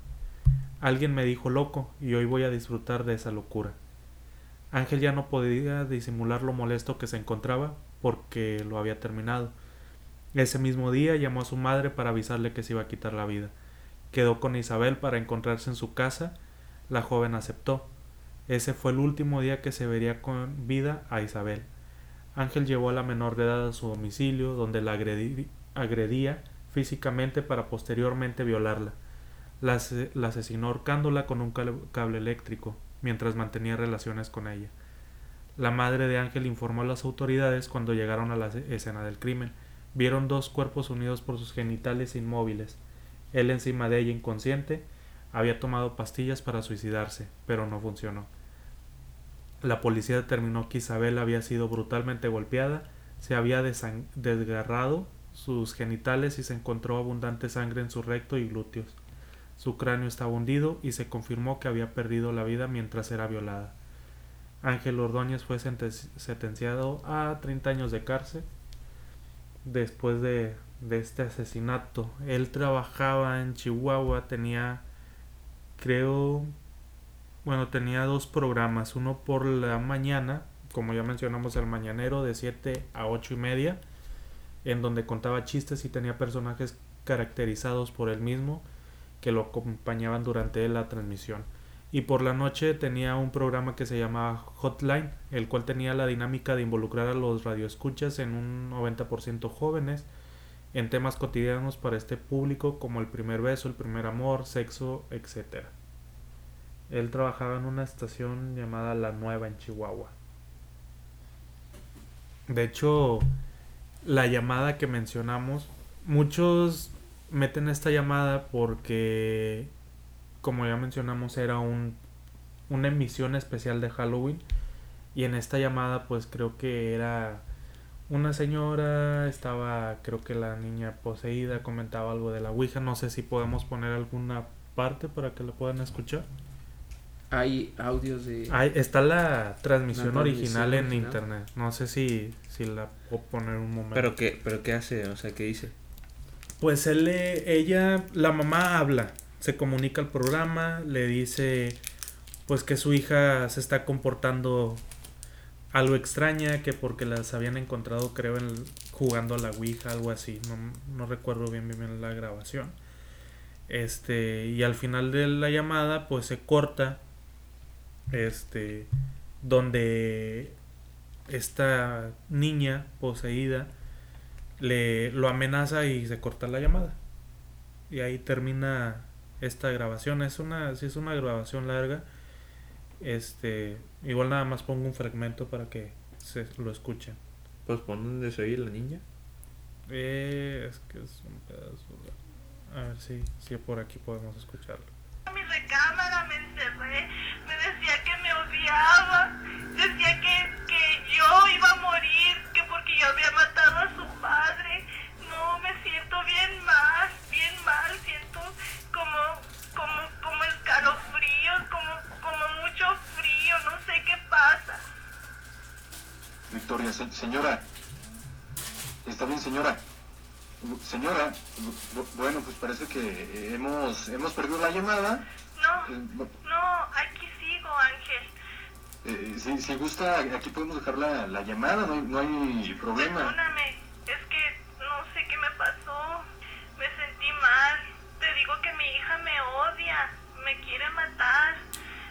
Speaker 4: Alguien me dijo loco y hoy voy a disfrutar de esa locura. Ángel ya no podía disimular lo molesto que se encontraba porque lo había terminado. Ese mismo día llamó a su madre para avisarle que se iba a quitar la vida. Quedó con Isabel para encontrarse en su casa. La joven aceptó. Ese fue el último día que se vería con vida a Isabel. Ángel llevó a la menor de edad a su domicilio, donde la agredí, agredía físicamente para posteriormente violarla. La, la, asesinó ahorcándola con un cable eléctrico mientras mantenía relaciones con ella. La madre de Ángel informó a las autoridades cuando llegaron a la escena del crimen. Vieron dos cuerpos unidos por sus genitales inmóviles. Él encima de ella inconsciente había tomado pastillas para suicidarse, pero no funcionó. La policía determinó que Isabel había sido brutalmente golpeada, se había desgarrado sus genitales y se encontró abundante sangre en su recto y glúteos. Su cráneo estaba hundido y se confirmó que había perdido la vida mientras era violada. Ángel Ordóñez fue sentenciado a 30 años de cárcel después de, de, este asesinato. Él trabajaba en Chihuahua, tenía, creo, bueno, tenía dos programas, uno por la mañana, como ya mencionamos, el mañanero de 7 a 8 y media, en donde contaba chistes y tenía personajes caracterizados por él mismo que lo acompañaban durante la transmisión. Y por la noche tenía un programa que se llamaba Hotline, el cual tenía la dinámica de involucrar a los radioescuchas en un 90% jóvenes en temas cotidianos para este público como el primer beso, el primer amor, sexo, etc. Él trabajaba en una estación llamada La Nueva en Chihuahua. De hecho, la llamada que mencionamos, muchos meten esta llamada porque, como ya mencionamos, era un, una emisión especial de Halloween. Y en esta llamada, pues creo que era una señora, estaba, creo que la niña poseída, comentaba algo de la Ouija. No sé si podemos poner alguna parte para que lo puedan escuchar.
Speaker 2: Hay audios de...
Speaker 4: Ahí está la transmisión,
Speaker 2: La transmisión
Speaker 4: original en
Speaker 2: original.
Speaker 4: internet. No sé si, si la puedo poner un momento.
Speaker 3: ¿Pero qué, ¿Pero qué hace? O sea, ¿qué dice?
Speaker 4: Pues él, le- ella, la mamá habla. se comunica al programa, le dice pues que su hija se está comportando algo extraña, que porque las habían encontrado creo en, jugando a la Ouija, algo así, no, no recuerdo bien, bien bien la grabación. Este, y al final de la llamada pues se corta este donde esta niña poseída le lo amenaza y se corta la llamada. Y ahí termina esta grabación. Es una, si es una grabación larga. Este, igual nada más pongo un fragmento para que se lo escuchen.
Speaker 3: Pues pon donde se oye la niña.
Speaker 4: Eh, es que es un pedazo. A ver si, si por aquí podemos escucharlo.
Speaker 5: Mi recámara me encerré, me decía que me odiaba, decía que, que yo iba a morir, que porque yo había matado a su padre. No, me siento bien mal, bien mal, siento como, como, como escalofríos, como, como mucho frío, no sé qué pasa.
Speaker 6: Victoria, se- señora. Está bien, señora. Señora, bu- bueno, pues parece que hemos, hemos perdido la llamada.
Speaker 5: No,
Speaker 6: Eh,
Speaker 5: no, aquí sigo, Ángel.
Speaker 6: eh, si, si gusta, aquí podemos dejar la, la llamada, no hay, no hay problema.
Speaker 5: Perdóname, es que no sé qué me pasó. Me sentí mal. Te digo que mi hija me odia, me quiere matar.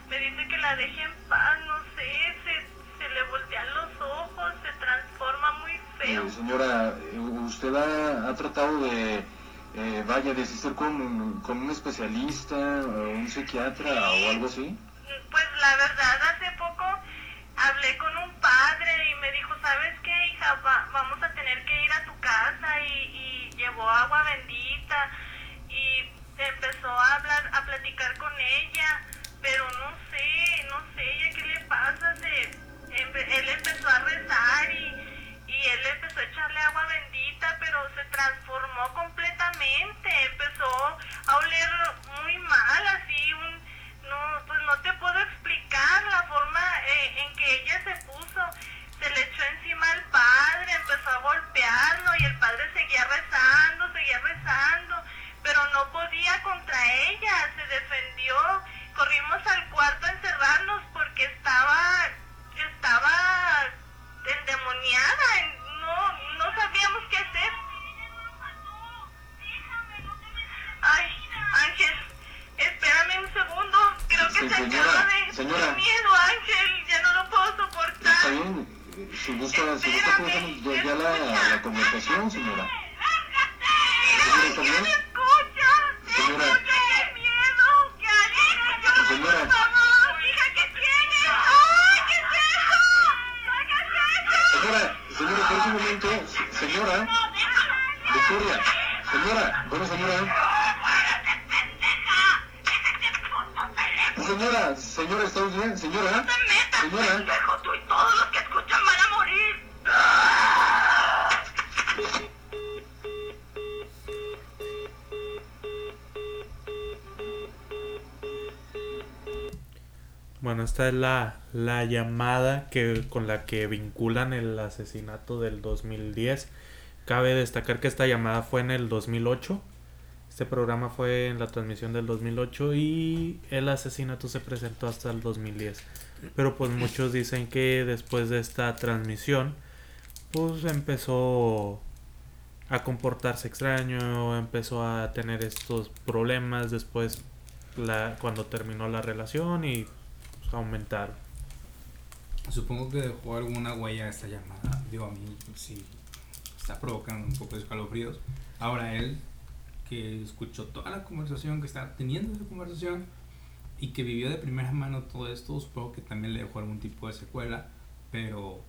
Speaker 5: Me dice que la deje en paz, no sé, se, se le voltean los ojos, se transforma muy
Speaker 6: Eh, señora, eh, ¿usted ha, tratado de, eh, vaya, de asistir con, un especialista, un psiquiatra o algo así?
Speaker 5: Pues la verdad, hace poco hablé con un padre y me dijo, ¿sabes qué, hija? Va- vamos a tener que ir a tu casa y, y llevó agua bendita y empezó a hablar, a platicar con ella, pero no sé, no sé, ella qué le pasa, se, empe- él empezó a rezar y, y él empezó a echarle agua bendita, pero se transformó completamente, empezó a oler muy mal, así un no, pues no te puedo explicar la forma eh, en que ella se puso. Se le echó encima al padre, empezó a golpearlo y el padre seguía rezando, seguía rezando, pero no podía contra ella,
Speaker 6: señora,
Speaker 5: miedo, Ángel. Ya no lo puedo soportar.
Speaker 6: Está bien, si gusta, si gusta ya, ya la, la conversación, señora. Señora, ¿está
Speaker 5: ¿Quién
Speaker 6: bien?
Speaker 5: me escucha?
Speaker 6: Señora.
Speaker 5: Escucha, qué miedo. Que alguien me ayude,
Speaker 6: Señora.
Speaker 5: por favor. Hija, ¿qué tienes? ¡Ay, qué es eso! ¡Ay, qué es eso!
Speaker 6: Señora, señora, por un momento, señora, Victoria, señora, bueno señora. Señora, señora, ¿está bien? Señora,
Speaker 5: ¡No te metas,
Speaker 6: señora.
Speaker 5: pendejo! Tú y todos los que escuchan van a morir.
Speaker 4: Bueno, esta es la, la llamada que, con la que vinculan el asesinato del 2010. Cabe destacar que esta llamada fue en el 2008. Este programa fue en la transmisión del 2008 y el asesinato se presentó hasta el 2010. Pero pues muchos dicen que después de esta transmisión, pues empezó a comportarse extraño, empezó a tener estos problemas después la, cuando terminó la relación y pues, aumentaron.
Speaker 1: Supongo que dejó alguna huella esta llamada. Digo, a mí sí está provocando un poco de escalofríos. Ahora él, que escuchó toda la conversación, que está teniendo esa conversación y que vivió de primera mano todo esto, supongo que también le dejó algún tipo de secuela. Pero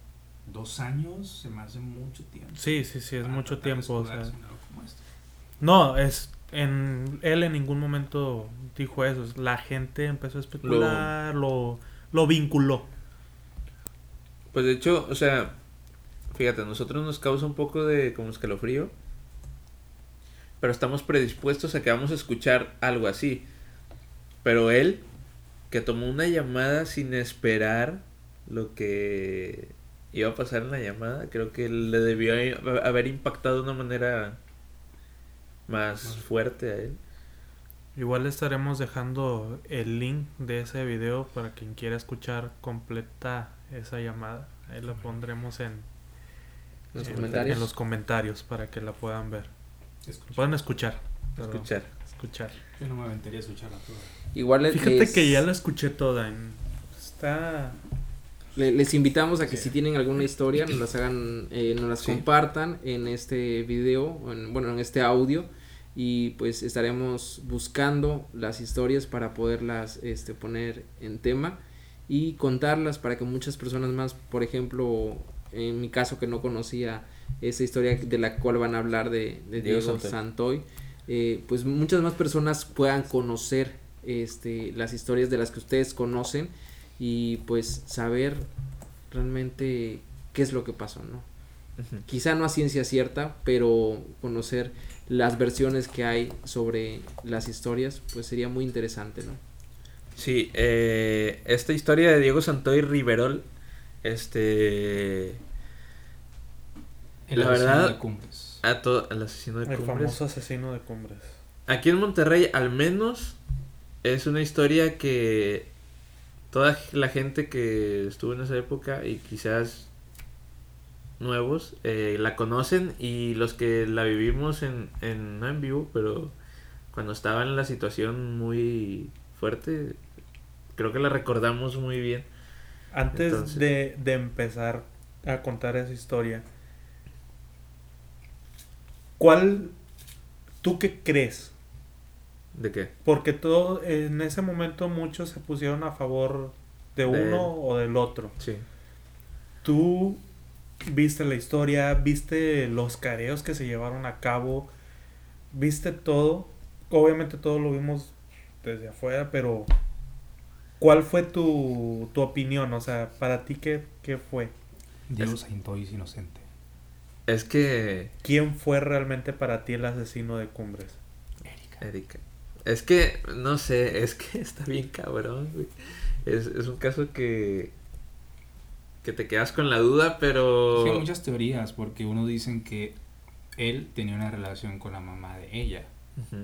Speaker 1: dos años se me hace mucho tiempo.
Speaker 4: Sí, sí, sí, es mucho tiempo. o sea.
Speaker 1: esto.
Speaker 4: No, es en él en ningún momento dijo eso. es La gente empezó a especular, lo, lo vinculó.
Speaker 3: Pues de hecho, o sea, fíjate, a nosotros nos causa un poco de como escalofrío. Pero estamos predispuestos a que vamos a escuchar algo así. Pero él, que tomó una llamada sin esperar lo que iba a pasar en la llamada, creo que le debió haber impactado de una manera más fuerte a él.
Speaker 4: Igual estaremos dejando el link de ese video para quien quiera escuchar completa esa llamada. Ahí la pondremos en,
Speaker 2: Los
Speaker 4: en-
Speaker 2: comentarios.
Speaker 4: en los comentarios para que la puedan ver. Pueden escuchar. perdón,
Speaker 3: Escuchar.
Speaker 4: escuchar.
Speaker 1: Yo no me aventaría a escucharla toda.
Speaker 2: Igual les-
Speaker 4: Fíjate
Speaker 2: les-
Speaker 4: que ya la escuché toda. en- está.
Speaker 2: le- les invitamos a que
Speaker 1: Sí.
Speaker 2: si tienen alguna historia nos las hagan, eh, nos las
Speaker 3: Sí.
Speaker 2: compartan en este video, en- bueno, en este audio y pues estaremos buscando las historias para poderlas este, poner en tema y contarlas para que muchas personas más, por ejemplo, en mi caso que no conocía esa historia de la cual van a hablar de, de
Speaker 3: Diego
Speaker 2: Diego,
Speaker 3: Santoy.
Speaker 2: Santoy, eh, pues muchas más personas puedan conocer este, las historias de las que ustedes conocen y pues saber realmente qué es lo que pasó, ¿no? Quizá no a ciencia cierta, pero conocer las versiones que hay sobre las historias, pues sería muy interesante, ¿no?
Speaker 3: Sí, eh, esta historia de Diego Santoy Riverol, este...
Speaker 1: El
Speaker 3: La
Speaker 1: asesino
Speaker 3: verdad-
Speaker 1: de Cumbres.
Speaker 3: A todo, el asesino de
Speaker 4: El
Speaker 3: Cumbres.
Speaker 4: famoso asesino de cumbres.
Speaker 3: Aquí en Monterrey, al menos, es una historia que toda la gente que estuvo en esa época y quizás nuevos eh, la conocen y los que la vivimos en, en, no en vivo, pero cuando estaba en la situación muy fuerte, creo que la recordamos muy bien.
Speaker 4: Antes
Speaker 3: Entonces-
Speaker 4: de, de empezar a contar esa historia, ¿cuál tú qué crees?
Speaker 3: ¿De qué?
Speaker 4: Porque todo en ese momento muchos se pusieron a favor de uno o del otro.
Speaker 3: Sí.
Speaker 4: Tú viste la historia, viste los careos que se llevaron a cabo, viste todo. Obviamente todo lo vimos desde afuera, pero ¿cuál fue tu, tu opinión? O sea, para ti, ¿qué, qué fue?
Speaker 1: Diego Santoy es inocente.
Speaker 3: Es que
Speaker 4: ¿Quién fue realmente para ti el asesino de Cumbres?
Speaker 1: Erika.
Speaker 3: Erika. Es que, no sé, es que está bien cabrón, güey. Es, es un caso que. Que te quedas con la duda, pero.
Speaker 1: Que hay muchas teorías, porque uno dicen que él tenía una relación con la mamá de ella.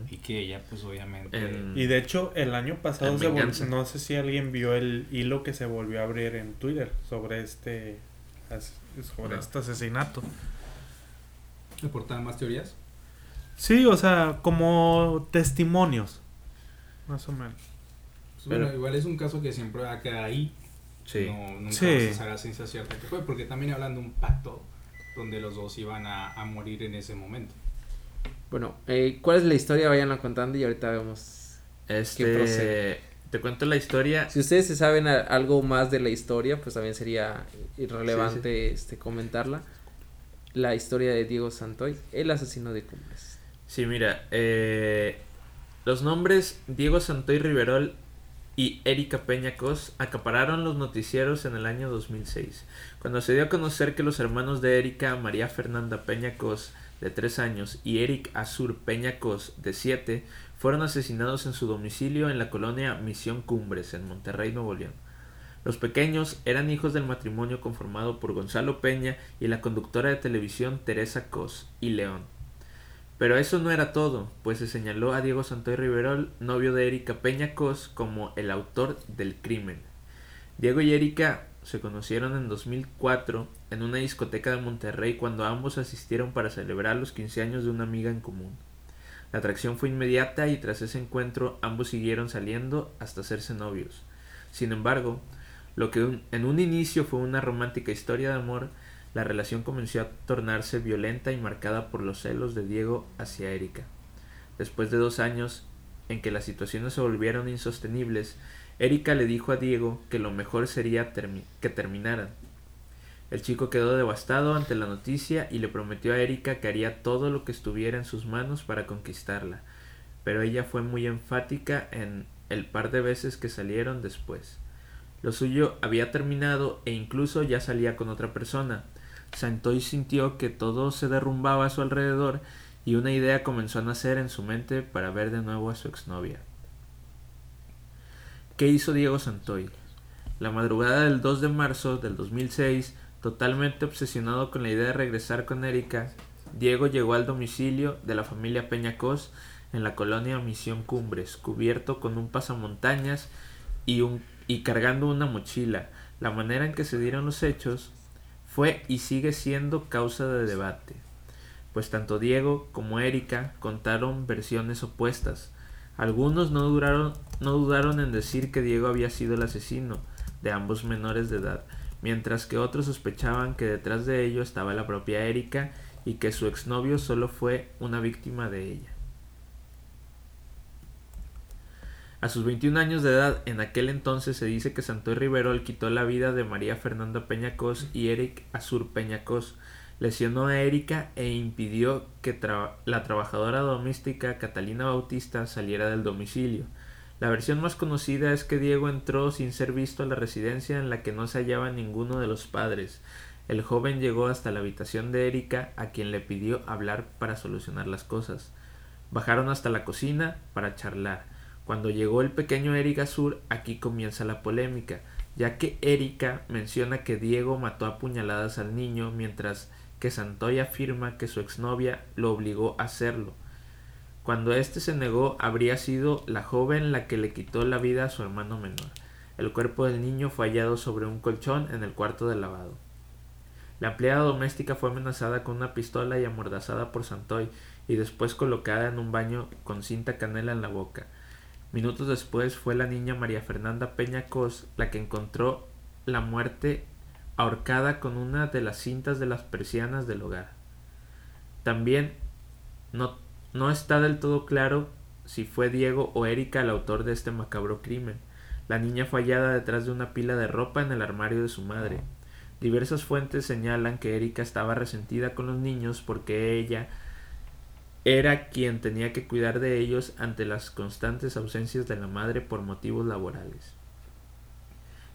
Speaker 1: Y que ella, pues obviamente.
Speaker 3: En-
Speaker 4: Y de hecho, el año pasado se vol- no sé si alguien vio el hilo que se volvió a abrir en Twitter sobre este sobre
Speaker 3: No.
Speaker 4: este asesinato.
Speaker 1: ¿Reportaban más teorías?
Speaker 4: Sí, o sea, como testimonios. Más o menos.
Speaker 1: Pues bueno, igual es un caso que siempre va a quedar ahí.
Speaker 3: Sí.
Speaker 1: No, nunca
Speaker 4: Sí.
Speaker 1: vas a saber a ciencia cierta que fue, porque también hablan de un pacto donde los dos iban a, a morir en ese momento.
Speaker 2: Bueno, eh, ¿cuál es la historia? Vayanla contando y ahorita vemos.
Speaker 3: Este.
Speaker 2: procede?
Speaker 3: Te cuento la historia.
Speaker 2: Si ustedes se saben a- algo más de la historia, pues también sería irrelevante Este, comentarla. La historia de Diego Santoy, el asesino de Cumbres.
Speaker 3: Sí, mira. eh, los nombres Diego Santoy Riverol y Erika Peña Cos acapararon los noticieros en el año 2006, cuando se dio a conocer que los hermanos de Erika, María Fernanda Peña Cos, de 3 años, y Eric Azur Peña Cos, de 7, fueron asesinados en su domicilio en la colonia Misión Cumbres, en Monterrey, Nuevo León. Los pequeños eran hijos del matrimonio conformado por Gonzalo Peña y la conductora de televisión Teresa Cos y León. Pero eso no era todo, pues se señaló a Diego Santoy Riverol, novio de Erika Peña Cos, como el autor del crimen. Diego y Erika se conocieron en 2004 en una discoteca de Monterrey cuando ambos asistieron para celebrar los 15 años de una amiga en común. La atracción fue inmediata y tras ese encuentro ambos siguieron saliendo hasta hacerse novios. Sin embargo, lo que en un inicio fue una romántica historia de amor, la relación comenzó a tornarse violenta y marcada por los celos de Diego hacia Erika. Después de dos años en que las situaciones se volvieron insostenibles, Erika le dijo a Diego que lo mejor sería que terminaran. El chico quedó devastado ante la noticia y le prometió a Erika que haría todo lo que estuviera en sus manos para conquistarla, pero ella fue muy enfática en el par de veces que salieron después. Lo suyo había terminado e incluso ya salía con otra persona. Santoy sintió que todo se derrumbaba a su alrededor y una idea comenzó a nacer en su mente para ver de nuevo a su exnovia. ¿Qué hizo Diego Santoy? La madrugada del 2 de marzo del 2006, totalmente obsesionado con la idea de regresar con Erika, Diego llegó al domicilio de la familia Peña Cos en la colonia Misión Cumbres, cubierto con un pasamontañas y, un, y cargando una mochila. La manera en que se dieron los hechos fue y sigue siendo causa de debate, pues tanto Diego como Erika contaron versiones opuestas. Algunos no, dudaron en decir que Diego había sido el asesino de ambos menores de edad, mientras que otros sospechaban que detrás de ello estaba la propia Erika y que su exnovio solo fue una víctima de ella. A sus 21 años de edad, en aquel entonces se dice que Santoy Riverol quitó la vida de María Fernanda Peñacos y Eric Azur Peñacos, lesionó a Erika e impidió que la trabajadora doméstica Catalina Bautista saliera del domicilio. La versión más conocida es que Diego entró sin ser visto a la residencia en la que no se hallaba ninguno de los padres. El joven llegó hasta la habitación de Erika, a quien le pidió hablar para solucionar las cosas. Bajaron hasta la cocina para charlar. Cuando llegó el pequeño Erika Azur, aquí comienza la polémica, ya que Erika menciona que Diego mató a puñaladas al niño, mientras que Santoy afirma que su exnovia lo obligó a hacerlo. Cuando éste se negó, habría sido la joven la que le quitó la vida a su hermano menor. El cuerpo del niño fue hallado sobre un colchón en el cuarto de lavado. La empleada doméstica fue amenazada con una pistola y amordazada por Santoy y después colocada en un baño con cinta canela en la boca. Minutos después fue la niña María Fernanda Peña Cos la que encontró la muerte ahorcada con una de las cintas de las persianas del hogar. También no no está del todo claro si fue Diego o Erika el autor de este macabro crimen. La niña fue hallada detrás de una pila de ropa en el armario de su madre. Diversas fuentes señalan que Erika estaba resentida con los niños porque ella era quien tenía que cuidar de ellos ante las constantes ausencias de la madre por motivos laborales.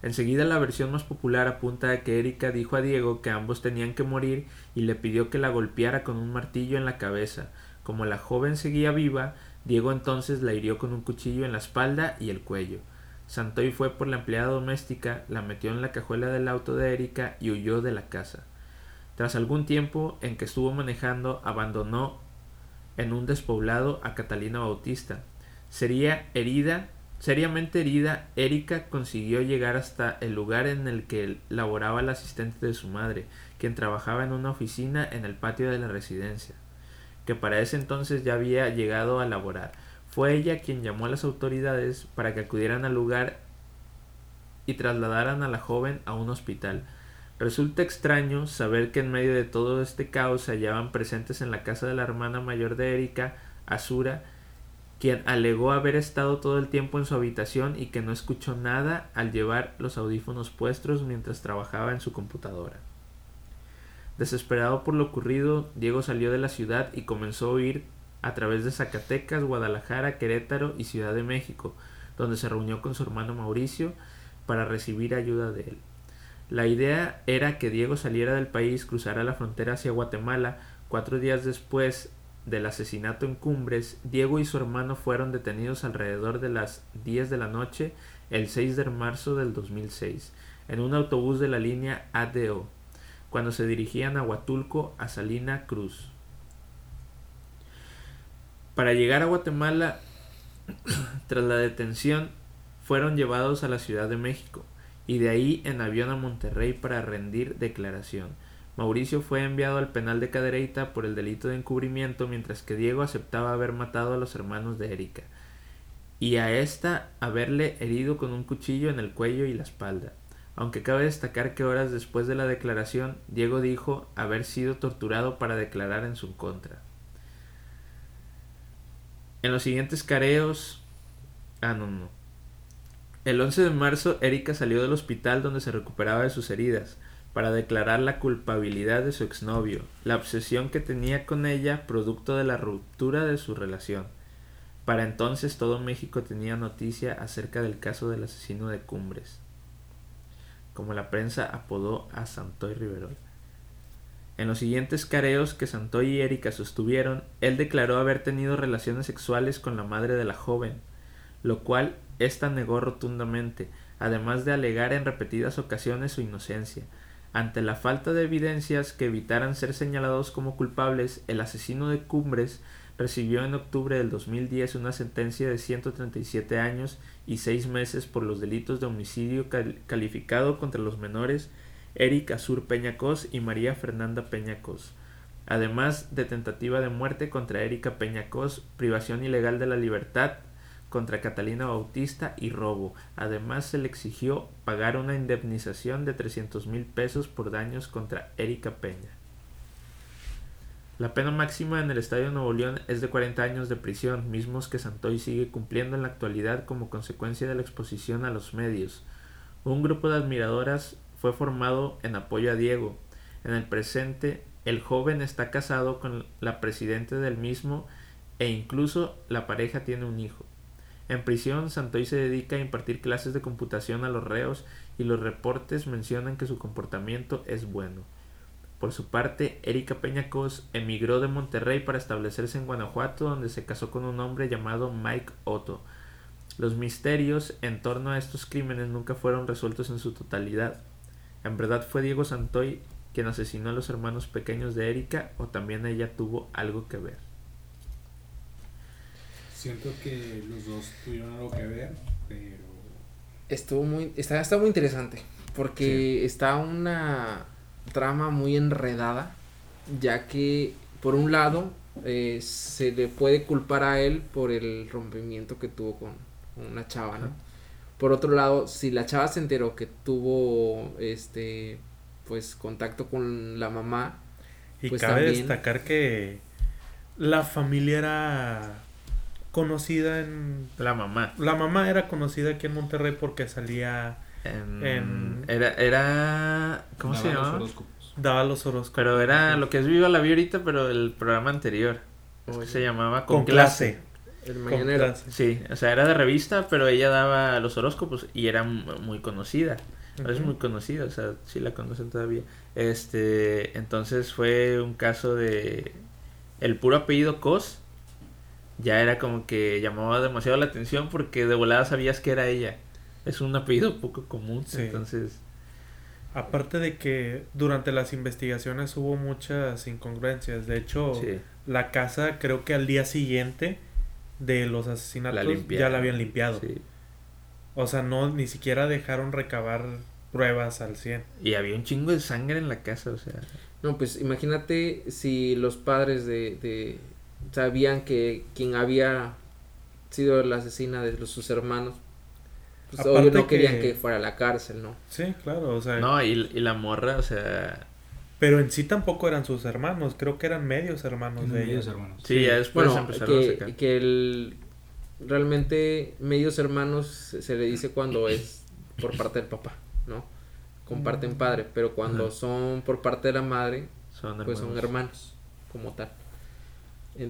Speaker 3: Enseguida la versión más popular apunta a que Erika dijo a Diego que ambos tenían que morir y le pidió que la golpeara con un martillo en la cabeza, como la joven seguía viva, Diego entonces la hirió con un cuchillo en la espalda y el cuello. Santoy fue por la empleada doméstica, la metió en la cajuela del auto de Erika y huyó de la casa. Tras algún tiempo en que estuvo manejando, abandonó en un despoblado a Catalina Bautista. Sería herida, seriamente herida, Erika consiguió llegar hasta el lugar en el que laboraba la asistente de su madre, quien trabajaba en una oficina en el patio de la residencia que para ese entonces ya había llegado a laborar. Fue ella quien llamó a las autoridades para que acudieran al lugar y trasladaran a la joven a un hospital. Resulta extraño saber que en medio de todo este caos se hallaban presentes en la casa de la hermana mayor de Erika, Azura, quien alegó haber estado todo el tiempo en su habitación y que no escuchó nada al llevar los audífonos puestos mientras trabajaba en su computadora. Desesperado por lo ocurrido, Diego salió de la ciudad y comenzó a huir a través de Zacatecas, Guadalajara, Querétaro y Ciudad de México, donde se reunió con su hermano Mauricio para recibir ayuda de él. La idea era que Diego saliera del país, cruzara la frontera hacia Guatemala. Cuatro días después del asesinato en Cumbres, Diego y su hermano fueron detenidos alrededor de las 10 de la noche el 6 de marzo del 2006 en un autobús de la línea ADO cuando se dirigían a Huatulco a Salina Cruz. Para llegar a Guatemala, tras la detención, fueron llevados a la Ciudad de México y de ahí en avión a Monterrey para rendir declaración. Mauricio fue enviado al penal de Cadereyta por el delito de encubrimiento, mientras que Diego aceptaba haber matado a los hermanos de Erika y a esta haberle herido con un cuchillo en el cuello y la espalda aunque cabe destacar que horas después de la declaración, Diego dijo haber sido torturado para declarar en su contra. En los siguientes careos... Ah, no, no. El 11 de marzo, Erika salió del hospital donde se recuperaba de sus heridas para declarar la culpabilidad de su exnovio, la obsesión que tenía con ella producto de la ruptura de su relación. Para entonces todo México tenía noticia acerca del caso del asesino de Cumbres como la prensa apodó a Santoy Riverol. En los siguientes careos que Santoy y Erika sostuvieron, él declaró haber tenido relaciones sexuales con la madre de la joven, lo cual ésta negó rotundamente, además de alegar en repetidas ocasiones su inocencia. Ante la falta de evidencias que evitaran ser señalados como culpables, el asesino de Cumbres recibió en octubre del 2010 una sentencia de 137 años y 6 meses por los delitos de homicidio cal- calificado contra los menores Eric Azur Peñacos y María Fernanda Peñacos, además de tentativa de muerte contra Erika Peñacos, privación ilegal de la libertad contra Catalina Bautista y robo. Además se le exigió pagar una indemnización de 300 mil pesos por daños contra Erika Peña. La pena máxima en el Estadio Nuevo León es de 40 años de prisión, mismos que Santoy sigue cumpliendo en la actualidad como consecuencia de la exposición a los medios. Un grupo de admiradoras fue formado en apoyo a Diego. En el presente, el joven está casado con la presidenta del mismo e incluso la pareja tiene un hijo. En prisión, Santoy se dedica a impartir clases de computación a los reos y los reportes mencionan que su comportamiento es bueno. Por su parte, Erika Peñacos emigró de Monterrey para establecerse en Guanajuato, donde se casó con un hombre llamado Mike Otto. Los misterios en torno a estos crímenes nunca fueron resueltos en su totalidad. En verdad fue Diego Santoy quien asesinó a los hermanos pequeños de Erika o también ella tuvo algo que ver.
Speaker 1: Siento que los dos tuvieron algo que ver, pero
Speaker 2: Estuvo muy, está, está muy interesante. Porque está una trama muy enredada. Ya que, por un lado, eh, se le puede culpar a él por el rompimiento que tuvo con, con una chava, ¿no? Por otro lado, si la chava se enteró que tuvo este pues contacto con la mamá,
Speaker 4: Y
Speaker 2: Pues
Speaker 4: cabe
Speaker 2: también-
Speaker 4: destacar que la familia era conocida en...
Speaker 3: La mamá.
Speaker 4: La mamá era conocida aquí en Monterrey porque salía...
Speaker 3: En-
Speaker 4: En-
Speaker 3: Era, era. ¿Cómo se
Speaker 1: daban los
Speaker 3: llamaba?
Speaker 1: horóscopos.
Speaker 4: Daba los horóscopos.
Speaker 3: Pero era lo que es Viva la vi ahorita, pero el programa anterior. Es que se llamaba Con,
Speaker 4: Con
Speaker 3: clase.
Speaker 4: clase.
Speaker 2: el
Speaker 4: Con
Speaker 2: mañanero.
Speaker 4: clase.
Speaker 3: Sí, o sea, era de revista, pero ella daba los horóscopos y era muy conocida. Es muy conocida, o sea, sí la conocen todavía. Este, entonces fue un caso de el puro apellido Cos ya era como que llamaba demasiado la atención porque de volada sabías que era ella. Es un apellido poco común,
Speaker 4: Sí.
Speaker 3: entonces
Speaker 4: Aparte de que durante las investigaciones hubo muchas incongruencias. De hecho,
Speaker 3: sí.
Speaker 4: la casa creo que al día siguiente de los asesinatos
Speaker 3: La
Speaker 4: ya la habían limpiado.
Speaker 3: sí.
Speaker 4: O sea, no ni siquiera dejaron recabar pruebas al 100.
Speaker 3: Y había un chingo de sangre en la casa, o sea,
Speaker 2: No, pues imagínate si los padres de, de sabían que quien había sido la asesina de los, sus hermanos, pues
Speaker 4: Aparte
Speaker 2: obvio no querían
Speaker 4: que-
Speaker 2: que fuera a la cárcel, ¿no?
Speaker 4: Sí, claro, o sea,
Speaker 3: no, y, y la morra, o sea,
Speaker 4: pero en sí tampoco eran sus hermanos, creo que eran medios hermanos de
Speaker 1: Medios
Speaker 4: ella.
Speaker 1: hermanos.
Speaker 3: sí, ya después
Speaker 2: Bueno,
Speaker 3: empezaron a
Speaker 2: que,
Speaker 3: sacar.
Speaker 2: que el realmente medios hermanos se le dice cuando es por parte del papá, ¿no? Comparten padre, pero cuando son por parte de la madre,
Speaker 3: Son
Speaker 2: pues son
Speaker 3: hermanos.
Speaker 2: hermanos, como tal.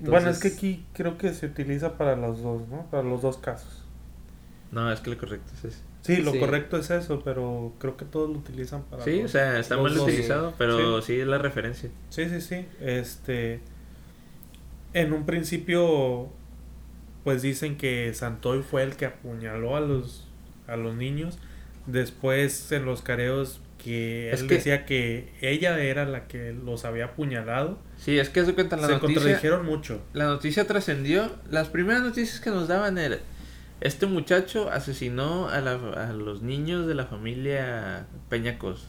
Speaker 4: Bueno, es que aquí creo que se utiliza para los dos, ¿no? Para los dos casos.
Speaker 3: No, es que lo correcto es ese.
Speaker 4: Sí, lo
Speaker 2: Sí.
Speaker 4: correcto es eso, pero creo que todos lo utilizan para
Speaker 3: Sí, o sea, está mal
Speaker 4: dos.
Speaker 3: utilizado, pero sí. es la referencia.
Speaker 4: Sí, sí, sí. Este. En un principio, pues dicen que Santoy fue el que apuñaló a los, a los niños. Después, en los careos, que
Speaker 3: Es
Speaker 4: él
Speaker 3: que-
Speaker 4: decía que ella era la que los había apuñalado.
Speaker 3: Sí, es que se cuenta la
Speaker 4: Se
Speaker 3: noticia.
Speaker 4: contradijeron mucho.
Speaker 3: La noticia trascendió. Las primeras noticias que nos daban era este muchacho asesinó a, la- a los niños de la familia Peñacos.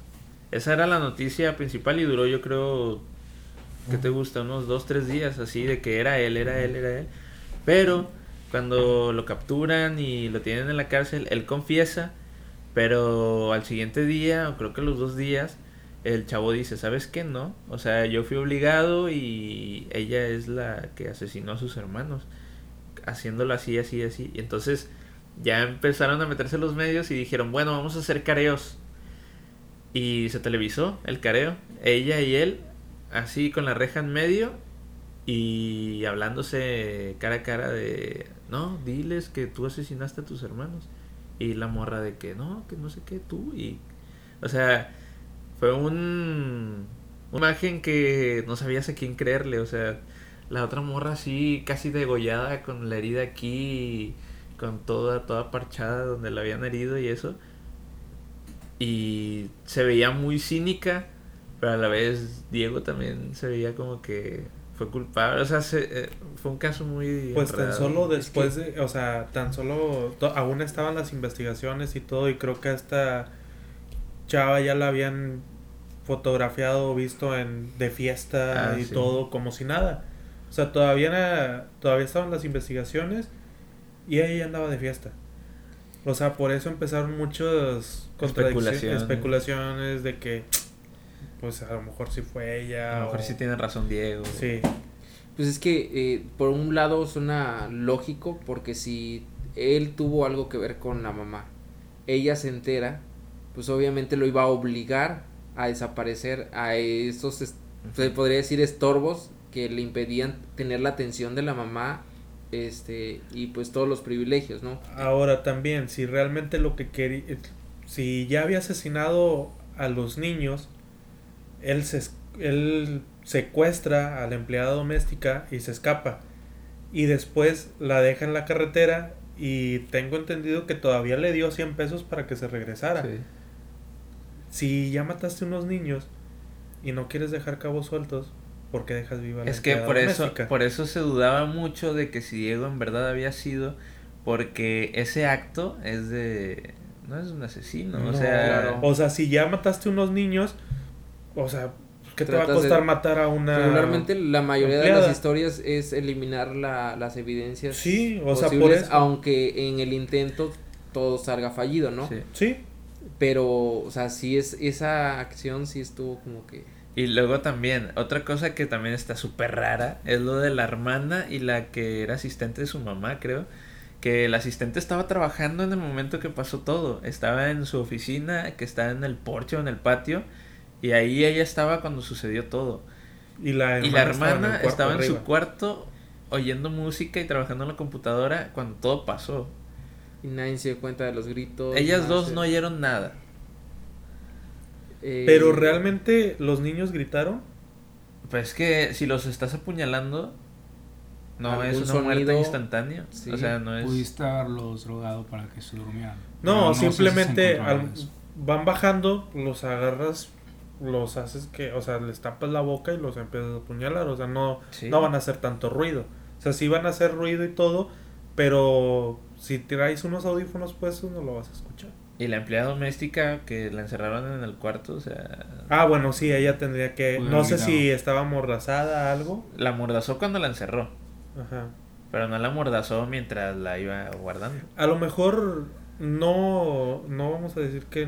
Speaker 3: Esa era la noticia principal y duró, yo creo, ¿qué te gusta? Unos dos, tres días así de que era él, era él, era él. Pero cuando lo capturan y lo tienen en la cárcel, él confiesa, pero al siguiente día, o creo que los dos días, el chavo dice, ¿sabes qué? No, o sea, yo fui obligado y ella es la que asesinó a sus hermanos, haciéndolo así, así, así. Y entonces ya empezaron a meterse los medios y dijeron, bueno, vamos a hacer careos. Y se televisó el careo, ella y él, así con la reja en medio y hablándose cara a cara de, no, diles que tú asesinaste a tus hermanos. Y la morra de que no, que no sé qué, tú. Y, o sea, fue un, una imagen que no sabías a quién creerle. O sea, la otra morra así, casi degollada, con la herida aquí, con toda, toda parchada donde la habían herido y eso. Y se veía muy cínica, pero a la vez Diego también se veía como que fue culpable. O sea, se- eh, fue un caso muy.
Speaker 4: Pues tan solo
Speaker 2: Es
Speaker 4: después de, o sea, tan solo, to- aún estaban las investigaciones y todo, y creo que a esta chava ya la habían fotografiado, visto en de fiesta
Speaker 3: Ah,
Speaker 4: y
Speaker 3: sí.
Speaker 4: todo, como si nada. O sea, todavía, era- todavía estaban las investigaciones y ella andaba de fiesta. O sea, por eso empezaron muchas contradicciones,
Speaker 3: Especulaciones.
Speaker 4: especulaciones de que, pues a lo mejor sí fue ella.
Speaker 3: A lo mejor
Speaker 4: o-
Speaker 3: sí tiene razón Diego.
Speaker 4: Sí.
Speaker 2: Pues es que eh, por un lado suena lógico porque si él tuvo algo que ver con la mamá, ella se entera, pues obviamente lo iba a obligar a desaparecer a esos, es- se podría decir, estorbos que le impedían tener la atención de la mamá este y pues todos los privilegios, ¿no?
Speaker 4: Ahora también, si realmente lo que quería, si ya había asesinado a los niños, él, se, él secuestra a la empleada doméstica y se escapa. Y después la deja en la carretera y tengo entendido que todavía le dio 100 pesos para que se regresara.
Speaker 3: Sí.
Speaker 4: Si ya mataste unos niños y no quieres dejar cabos sueltos, ¿por qué dejas viva a la
Speaker 3: Es que por eso, por eso se dudaba mucho de que si Diego en verdad había sido, porque ese acto es de, no es un asesino, o
Speaker 4: No,
Speaker 3: sea,
Speaker 2: claro.
Speaker 4: O sea, si ya mataste unos niños, o sea, ¿qué te va a
Speaker 2: de-
Speaker 4: costar matar a una...
Speaker 2: Regularmente la mayoría de las historias es eliminar la- las evidencias
Speaker 4: Sí, o sea, por eso.
Speaker 2: aunque en el intento todo salga fallido, ¿no?
Speaker 3: sí.
Speaker 4: Sí,
Speaker 2: Pero, o sea, sí es, esa acción sí estuvo como que...
Speaker 3: Y luego también, otra cosa que también está súper rara es lo de la hermana y la que era asistente de su mamá, creo. Que el asistente estaba trabajando en el momento que pasó todo. Estaba en su oficina, que está en el porche o en el patio. Y ahí ella estaba cuando sucedió todo.
Speaker 4: y la hermana,
Speaker 3: y la
Speaker 4: estaba en el
Speaker 3: hermana
Speaker 4: cuarto
Speaker 3: estaba en, su cuarto oyendo música y trabajando en la computadora cuando todo pasó.
Speaker 2: Y nadie se dio cuenta de los gritos.
Speaker 3: Ellas dos
Speaker 2: se-
Speaker 3: no oyeron nada.
Speaker 2: eh,
Speaker 4: Pero realmente los niños gritaron.
Speaker 3: Pues que si los estás apuñalando, no es una muerte instantánea.
Speaker 2: sí.
Speaker 3: O sea, no es...
Speaker 1: Pudiste haberlos drogado para que se durmieran.
Speaker 4: No,
Speaker 1: sé si se
Speaker 4: simplemente al- van bajando, los agarras, los haces que, o sea, les tapas la boca y los empiezas a apuñalar. O sea, no,
Speaker 3: Sí.
Speaker 4: no van a hacer tanto ruido. O sea, sí van a hacer ruido y todo, pero si traes unos audífonos puestos no lo vas a escuchar.
Speaker 3: Y la empleada doméstica que la encerraron en el cuarto, o sea,
Speaker 4: Ah, bueno, sí, ella tendría que... No sé si estaba amordazada algo.
Speaker 3: la mordazó cuando la encerró,
Speaker 4: Ajá.
Speaker 3: pero no la mordazó mientras la iba guardando.
Speaker 4: A lo mejor no, no vamos a decir que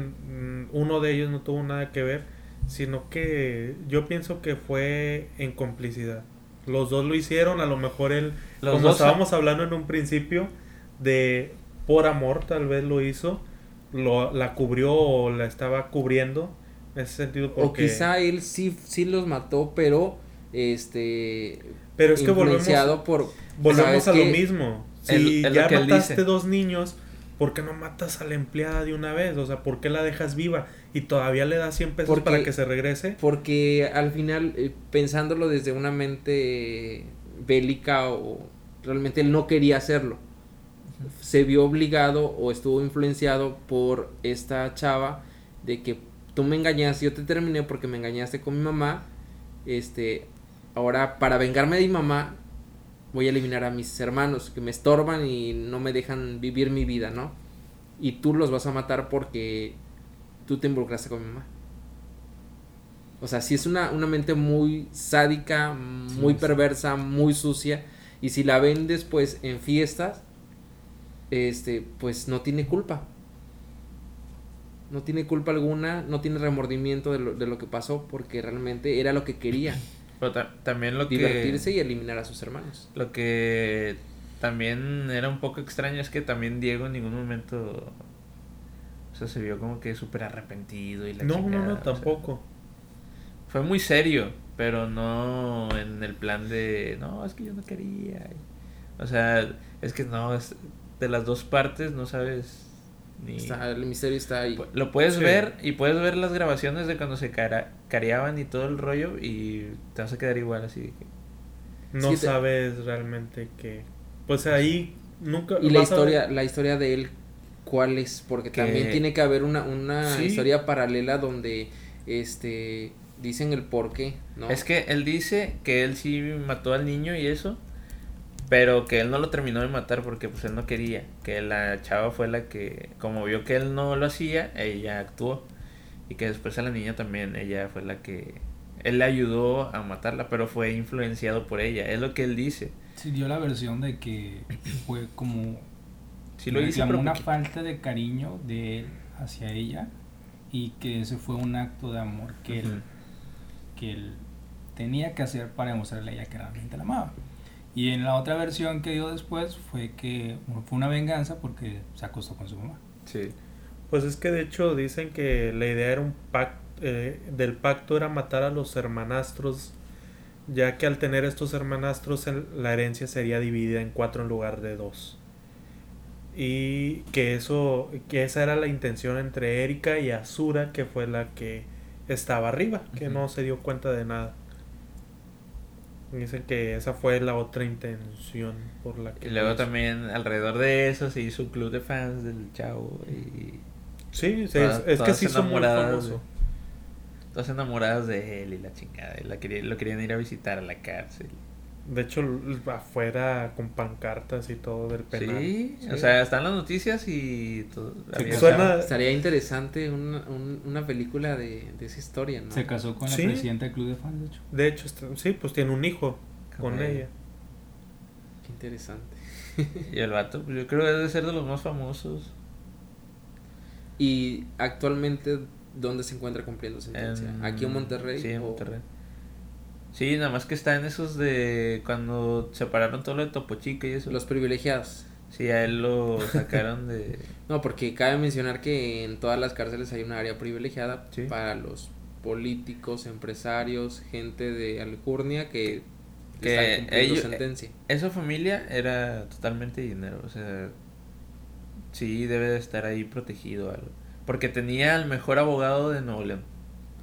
Speaker 4: uno de ellos no tuvo nada que ver, sino que yo pienso que fue en complicidad. Los dos lo hicieron, a lo mejor él,
Speaker 3: Los
Speaker 4: como estábamos hablando en un principio, de por amor tal vez lo hizo, lo, la cubrió o la estaba cubriendo, en ese sentido
Speaker 2: O
Speaker 4: porque...
Speaker 2: quizá él sí, sí los mató, pero este
Speaker 4: pero es que volvemos,
Speaker 2: por
Speaker 4: volvemos
Speaker 2: ¿sabes
Speaker 4: a lo mismo. Si ya mataste
Speaker 3: dice.
Speaker 4: dos niños, ¿por qué no matas a la empleada de una vez? O sea, ¿por qué la dejas viva? Y todavía le das 100 pesos
Speaker 2: Porque-
Speaker 4: para que se regrese.
Speaker 2: Porque al final, eh, pensándolo desde una mente bélica o realmente él no quería hacerlo. Se vio obligado o estuvo influenciado por esta chava de que tú me engañaste, yo te terminé porque me engañaste con mi mamá. Este, ahora para vengarme de mi mamá voy a eliminar a mis hermanos que me estorban y no me dejan vivir mi vida, ¿no? Y tú los vas a matar porque tú te involucraste con mi mamá. O sea, sí es una, una mente muy sádica, muy
Speaker 1: sí.
Speaker 2: perversa, muy sucia. Y si la ven después en fiestas, este, pues no tiene culpa. No tiene culpa alguna, no tiene remordimiento de lo, de lo que pasó, porque realmente era lo que quería,
Speaker 3: Pero ta- también lo
Speaker 2: divertirse
Speaker 3: que
Speaker 2: y eliminar a sus hermanos.
Speaker 3: lo que también era un poco extraño es que también Diego en ningún momento o sea, se vio como que súper arrepentido y la
Speaker 4: No, no,
Speaker 3: chingada,
Speaker 4: no,
Speaker 3: o sea,
Speaker 4: tampoco.
Speaker 3: fue muy serio, pero no en el plan de, no, es que yo no quería. O sea, es que no, es de las dos partes no sabes ni...
Speaker 2: Está- el misterio está ahí.
Speaker 3: Lo puedes
Speaker 4: Sí.
Speaker 3: ver y puedes ver las grabaciones de cuando se cara- careaban y todo el rollo y te vas a quedar igual así. de que-
Speaker 4: No
Speaker 2: Sí, te-
Speaker 4: sabes realmente que... Pues ahí nunca...
Speaker 2: Y la
Speaker 4: a
Speaker 2: historia, la historia de él, ¿cuál es? Porque
Speaker 3: Que-
Speaker 2: también tiene que haber una, una
Speaker 4: Sí.
Speaker 2: historia paralela donde este dicen el por qué, ¿no?
Speaker 3: Es que él dice que él sí mató al niño y eso, pero que él no lo terminó de matar porque pues él no quería, que la chava fue la que, como vio que él no lo hacía, ella actuó. Y que después a la niña también, ella fue la que, él le ayudó a matarla, pero fue influenciado por ella, es lo que él dice.
Speaker 1: Sí, dio la versión de que fue como
Speaker 3: Sí lo hice,
Speaker 1: reclamó
Speaker 3: pero
Speaker 1: una falta de cariño de él hacia ella y que ese fue un acto de amor que él, que él tenía que hacer para demostrarle a ella que realmente la amaba. Y en la otra versión que dio después fue que fue una venganza porque se acostó con su mamá.
Speaker 3: Sí.
Speaker 4: Pues es que de hecho dicen que la idea era un pacto, del pacto era matar a los hermanastros, ya que al tener estos hermanastros la herencia sería dividida en cuatro en lugar de dos. Y que eso, que esa era la intención entre Erika y Azura, que fue la que estaba arriba, que no se dio cuenta de nada. Dicen que esa fue la otra intención por la que
Speaker 3: Y luego
Speaker 4: hizo.
Speaker 3: también alrededor de eso se hizo un club de fans del chavo y
Speaker 4: Sí,
Speaker 3: todas-
Speaker 4: es, es que se hizo muy famoso.
Speaker 3: de- todas enamoradas de él y la chingada. Y la lo querían ir a visitar a la cárcel.
Speaker 4: De hecho, afuera con pancartas y todo del penal.
Speaker 3: Sí, o sea, están las noticias y todo.
Speaker 4: Sí, suena-
Speaker 2: Estaría interesante una, un- una película de, de esa historia, ¿no?
Speaker 1: Se casó con
Speaker 4: Sí.
Speaker 1: la presidenta del club de fans, de hecho.
Speaker 4: De hecho, está- sí, pues tiene un hijo con
Speaker 3: Con ella.
Speaker 2: Qué interesante.
Speaker 3: Y el vato, pues yo creo que debe ser de los más famosos.
Speaker 2: Y actualmente, ¿dónde se encuentra cumpliendo sentencia?
Speaker 3: En-
Speaker 2: ¿Aquí en Monterrey?
Speaker 3: Sí, en
Speaker 2: o-
Speaker 3: Monterrey. Sí, nada más que está en esos de cuando separaron todo lo de Topo Chico y eso.
Speaker 2: Los privilegiados.
Speaker 3: Sí, a él lo sacaron de...
Speaker 2: No, porque cabe mencionar que en todas las cárceles hay una área privilegiada
Speaker 3: Sí.
Speaker 2: para los políticos, empresarios, gente de alcurnia que,
Speaker 3: Que
Speaker 2: están
Speaker 3: ellos-
Speaker 2: sentencia.
Speaker 3: Esa familia era totalmente dinero, o sea, sí debe de estar ahí protegido algo. Porque tenía al mejor abogado de Nuevo León.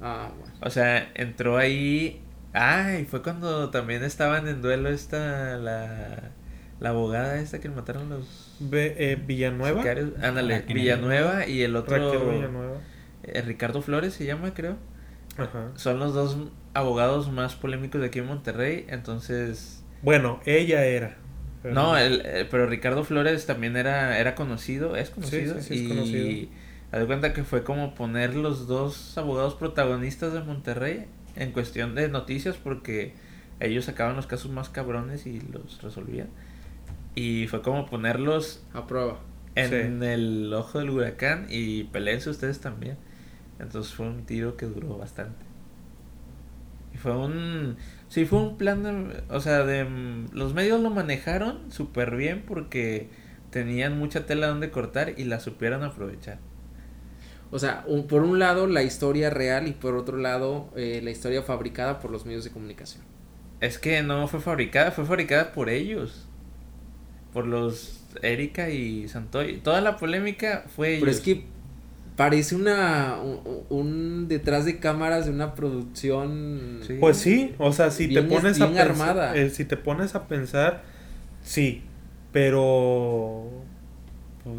Speaker 2: Ah, bueno.
Speaker 3: O sea, entró ahí. Ah, y fue cuando también estaban en duelo esta, la, la abogada esta que mataron los
Speaker 4: eh, Villanueva.
Speaker 3: sicarios. Ándale,
Speaker 1: Raquel
Speaker 3: Villanueva y el otro.
Speaker 4: Villanueva.
Speaker 3: eh, Ricardo Flores se llama, creo.
Speaker 4: Ajá.
Speaker 3: Son los dos abogados más polémicos de aquí en Monterrey. Entonces.
Speaker 4: Bueno, ella era. Pero-
Speaker 3: No, el, eh, pero Ricardo Flores también era, era conocido, es conocido.
Speaker 4: sí, sí, es
Speaker 3: y
Speaker 4: conocido.
Speaker 3: haz de cuenta que fue como poner los dos abogados protagonistas de Monterrey en cuestión de noticias porque ellos sacaban los casos más cabrones y los resolvían. Y fue como ponerlos
Speaker 2: A prueba.
Speaker 3: en el ojo del huracán y peleense ustedes también. Entonces fue un tiro que duró bastante. Y fue un... Sí, fue un plan de... O sea, de... Los medios lo manejaron súper bien porque tenían mucha tela donde cortar y la supieron aprovechar.
Speaker 2: O sea, un- por un lado la historia real y por otro lado eh, la historia fabricada por los medios de comunicación.
Speaker 3: Es que no fue fabricada, fue fabricada por ellos. Por los Erika y Santoy. Toda la polémica fue ellos.
Speaker 2: Pero es que parece una un, un detrás de cámaras de una producción
Speaker 3: Sí.
Speaker 4: Pues sí, o sea, si
Speaker 2: Bien-
Speaker 4: te pones a
Speaker 2: bien
Speaker 4: pensar,
Speaker 2: armada.
Speaker 4: eh, si te pones a pensar, sí, pero pues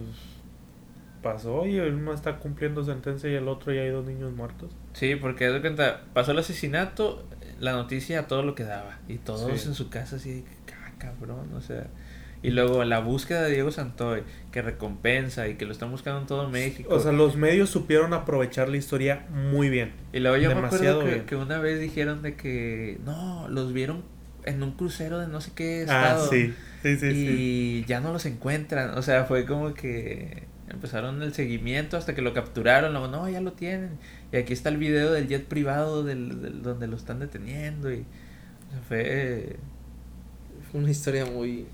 Speaker 4: pasó y él no está cumpliendo sentencia y el otro ya hay dos niños muertos.
Speaker 3: Sí, porque de cuenta, pasó el asesinato, la noticia a todo lo que daba. Y todos
Speaker 4: Sí.
Speaker 3: en su casa así, "Ah, cabrón, o sea. Y luego la búsqueda de Diego Santoy, que recompensa y que lo están buscando en todo México.
Speaker 4: O sea, los medios supieron aprovechar la historia muy bien.
Speaker 3: y luego yo me
Speaker 4: demasiado
Speaker 3: acuerdo que, una vez dijeron de que, no, los vieron en un crucero de no sé qué
Speaker 4: Ah,
Speaker 3: estado.
Speaker 4: sí, sí, sí,
Speaker 3: y
Speaker 4: sí.
Speaker 3: ya no los encuentran. O sea, fue como que empezaron el seguimiento hasta que lo capturaron. Luego, no, ya lo tienen. Y aquí está el video del jet privado del, del- donde lo están deteniendo. Y fue
Speaker 2: fue una historia muy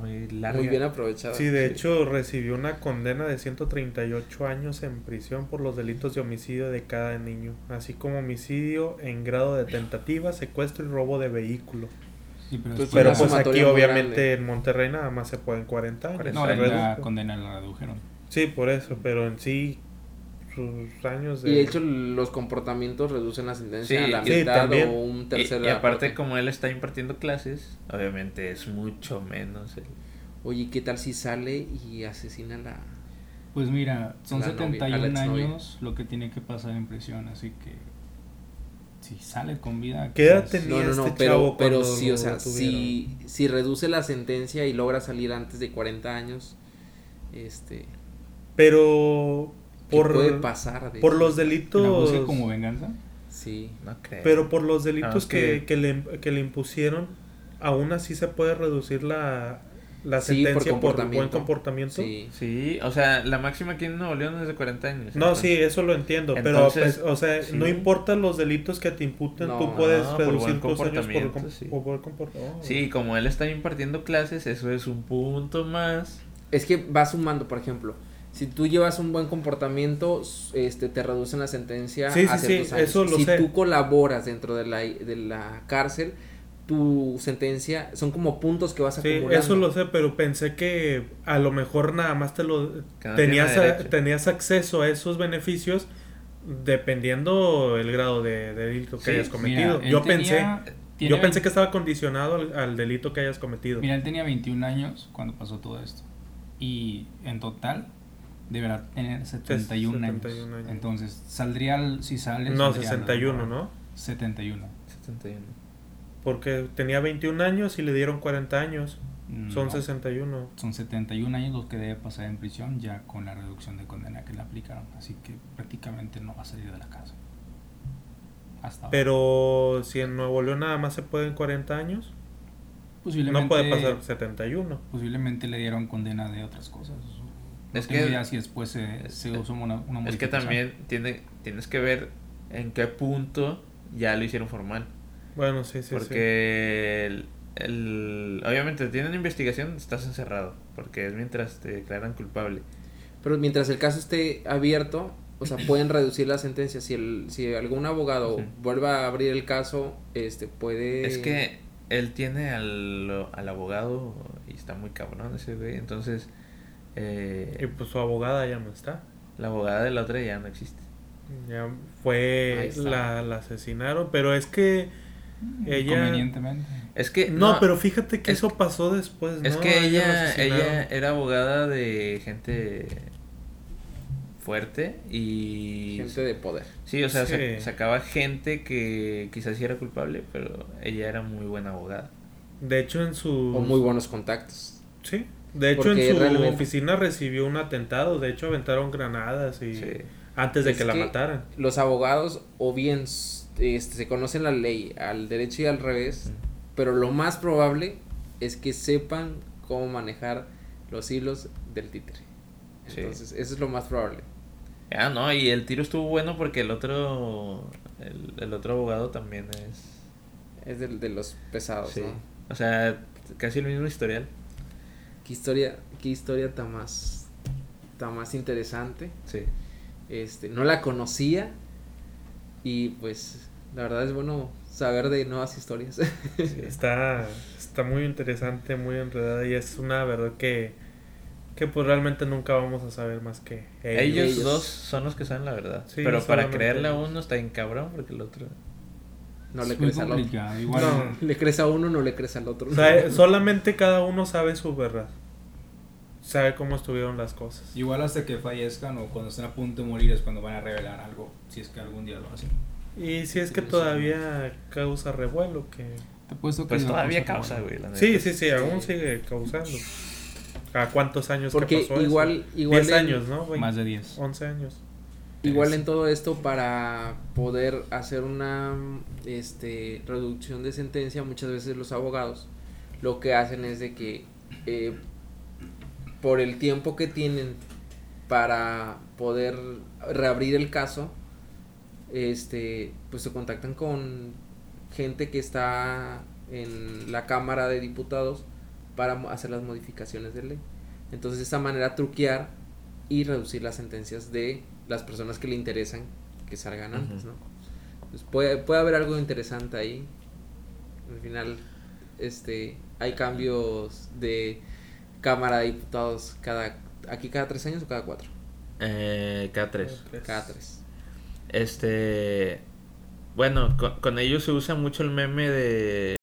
Speaker 3: muy larga.
Speaker 2: muy bien aprovechada.
Speaker 4: Sí, de
Speaker 3: sí.
Speaker 4: hecho recibió una condena de 138 años en prisión por los delitos de homicidio de cada niño, así como homicidio en grado de tentativa, secuestro y robo de vehículo.
Speaker 1: Sí, pero,
Speaker 2: Pues,
Speaker 4: Pero
Speaker 1: la-
Speaker 4: pues aquí obviamente
Speaker 2: grande.
Speaker 4: en Monterrey nada más se pueden 40 años.
Speaker 3: Cuarenta
Speaker 1: no, la
Speaker 4: redujo.
Speaker 1: condena la redujeron.
Speaker 4: Sí, por eso, pero en sí sus años de...
Speaker 2: Y de hecho los comportamientos reducen la sentencia
Speaker 3: Sí,
Speaker 2: a la
Speaker 3: sí,
Speaker 2: mitad
Speaker 4: también.
Speaker 2: o un
Speaker 3: Y,
Speaker 2: tercer
Speaker 3: y aparte,
Speaker 2: parte.
Speaker 3: como él está impartiendo clases, obviamente es mucho menos. el-
Speaker 2: Oye, ¿qué tal si sale y asesina a la
Speaker 1: Pues mira, son
Speaker 2: La novia, a la
Speaker 1: 71
Speaker 2: exnovia.
Speaker 1: años lo que tiene que pasar en prisión, así que si sale con vida.
Speaker 4: ¿Qué edad tenía?
Speaker 2: No, no, no,
Speaker 4: este
Speaker 2: pero,
Speaker 4: chavo
Speaker 2: pero sí, o sea, si, si reduce la sentencia y logra salir antes de 40 años, este,
Speaker 4: Pero
Speaker 2: ¿qué
Speaker 4: por,
Speaker 2: puede pasar? de
Speaker 4: por
Speaker 2: eso?
Speaker 4: los
Speaker 1: ¿Que la
Speaker 4: delitos...
Speaker 1: busque como venganza?
Speaker 2: Sí.
Speaker 3: No creo.
Speaker 4: Pero por los delitos
Speaker 3: Ah,
Speaker 4: que,
Speaker 3: ok.
Speaker 4: que, le, que le impusieron, aún así se puede reducir la, la
Speaker 2: Sí, por
Speaker 4: sentencia por, buen
Speaker 2: comportamiento. Sí.
Speaker 3: Sí, o sea, la máxima aquí en Nuevo León es de 40 años.
Speaker 4: No,
Speaker 3: entonces-
Speaker 4: sí, eso lo entiendo,
Speaker 3: Entonces,
Speaker 4: pero pues, o sea,
Speaker 3: sí.
Speaker 4: no importa los delitos que te imputen,
Speaker 2: No,
Speaker 4: tú puedes
Speaker 3: por
Speaker 4: reducir
Speaker 3: buen
Speaker 4: tus años por,
Speaker 3: comportamiento,
Speaker 4: com-
Speaker 3: sí.
Speaker 4: por buen comportamiento.
Speaker 3: Sí, como él está impartiendo clases, eso es un punto más.
Speaker 2: Es que va sumando, por ejemplo, si tú llevas un buen comportamiento, este te reducen la sentencia
Speaker 4: Sí,
Speaker 2: a
Speaker 4: sí,
Speaker 2: ciertos
Speaker 4: sí,
Speaker 2: años.
Speaker 4: eso lo
Speaker 2: si
Speaker 4: sé.
Speaker 2: tú colaboras dentro de la, de la cárcel, tu sentencia son como puntos que vas
Speaker 4: Sí,
Speaker 2: acumulando.
Speaker 4: eso lo sé, pero pensé que a lo mejor nada más te lo tenías, a- tenías acceso a esos beneficios dependiendo el grado de, de delito que
Speaker 3: Sí,
Speaker 4: hayas cometido. yo
Speaker 1: tenía-
Speaker 4: pensé, yo pensé
Speaker 1: 20
Speaker 4: que estaba condicionado al, al delito que hayas cometido.
Speaker 1: Mira, él tenía 21 años cuando pasó todo esto. Y en total deberá tener 71,
Speaker 4: 71
Speaker 1: años.
Speaker 4: años.
Speaker 1: Entonces, saldría, al- si sale...
Speaker 4: no,
Speaker 1: saldría al-
Speaker 4: 61, ¿no?
Speaker 1: 71.
Speaker 3: 71.
Speaker 4: Porque tenía 21 años y le dieron 40 años. Son
Speaker 1: No,
Speaker 4: 61.
Speaker 1: Son 71 años los que debe pasar en prisión ya con la reducción de condena que le aplicaron. Así que prácticamente no va a salir de la casa. Hasta ahora.
Speaker 4: Pero si en Nuevo León nada más se pueden 40 años,
Speaker 1: posiblemente,
Speaker 4: no puede pasar 71.
Speaker 1: Posiblemente le dieron condena de otras cosas. No
Speaker 3: Es que-
Speaker 1: si después se, se usó una, una
Speaker 3: Es que también tiene, tienes que ver en qué punto ya lo hicieron formal.
Speaker 4: Bueno, sí, sí, sí.
Speaker 3: porque el, el- obviamente tienen investigación, estás encerrado. Porque es mientras te declaran culpable.
Speaker 2: Pero mientras el caso esté abierto, o sea, pueden reducir la sentencia. Si el, si algún abogado
Speaker 3: Ujú.
Speaker 2: vuelve a abrir el caso, este puede.
Speaker 3: Es que él tiene al, al abogado y está muy cabrón ese güey. Entonces, eh,
Speaker 4: Y pues su abogada ya no está.
Speaker 3: la abogada de la otra ya no existe.
Speaker 4: Ya fue, la, la asesinaron, pero es que ella...
Speaker 1: Convenientemente.
Speaker 3: Es que
Speaker 4: No, pero fíjate que
Speaker 3: es-
Speaker 4: eso pasó después, ¿no?
Speaker 3: Es
Speaker 4: A
Speaker 3: que
Speaker 4: la
Speaker 3: ella, ella era abogada de gente fuerte y...
Speaker 2: gente de poder.
Speaker 3: Sí, o sea,
Speaker 4: Sí.
Speaker 3: sa- sacaba gente que quizás sí era culpable, pero ella era muy buena abogada.
Speaker 4: De hecho, en su...
Speaker 2: O muy buenos contactos.
Speaker 4: Sí. De hecho,
Speaker 2: Porque
Speaker 4: en su
Speaker 2: realmente-
Speaker 4: oficina recibió un atentado. De hecho, aventaron granadas y...
Speaker 3: Sí.
Speaker 4: Antes de
Speaker 2: Es
Speaker 4: que la
Speaker 2: que-
Speaker 4: mataran.
Speaker 2: Los abogados, o bien este, se conocen la ley al derecho y al revés, pero lo más probable es que sepan cómo manejar los hilos del títere.
Speaker 3: Sí.
Speaker 2: Entonces, eso es lo más probable.
Speaker 3: Ah, no, y el tiro estuvo bueno porque el otro, el, el otro abogado también es...
Speaker 2: Es del- de, los pesados,
Speaker 3: Sí.
Speaker 2: ¿no?
Speaker 3: O sea, casi el mismo historial.
Speaker 2: Qué historia, qué historia tan más, tan más interesante.
Speaker 3: Sí.
Speaker 2: Este, no la conocía y pues la verdad es bueno saber de nuevas historias.
Speaker 4: Está, está muy interesante, muy enredada y es una verdad que, que pues realmente nunca vamos a saber más que ellos.
Speaker 3: Ellos, dos son los que saben la verdad.
Speaker 4: Sí,
Speaker 3: pero para creerle a uno está bien cabrón porque el otro...
Speaker 2: no le crees al otro.
Speaker 1: Igual,
Speaker 4: No.
Speaker 2: Le crees a uno, no le crees al otro.
Speaker 4: O sea, solamente cada uno sabe su verdad. Sabe cómo estuvieron las cosas.
Speaker 1: igual hasta que fallezcan o cuando estén a punto de morir es cuando van a revelar algo, si es que algún día lo hacen.
Speaker 4: Y si es que
Speaker 1: Sí, sí.
Speaker 4: todavía causa revuelo, que...
Speaker 1: Te apuesto que
Speaker 3: Pues todavía causa, güey.
Speaker 4: Sí, sí, sí, aún sigue causando. ¿A cuántos años que
Speaker 2: Porque
Speaker 4: pasó eso?
Speaker 2: igual, igual
Speaker 4: 10
Speaker 2: en-
Speaker 4: años, ¿no? Veinte-
Speaker 1: Más de 10.
Speaker 4: 11 años.
Speaker 2: Igual en todo esto para poder hacer una este reducción de sentencia muchas veces los abogados lo que hacen es de que eh, por el tiempo que tienen para poder reabrir el caso este pues se contactan con gente que está en la cámara de diputados para mo- hacer las modificaciones de ley entonces de esta manera truquear y reducir las sentencias de las personas que le interesan que salgan antes. ¿no? Pues puede, puede haber algo interesante ahí. Al final, este, hay cambios de Cámara de Diputados cada, aquí cada tres años o cada cuatro,
Speaker 3: Eh, cada tres.
Speaker 2: cada tres.
Speaker 3: Este. Bueno, con, con ellos se usa mucho el meme de.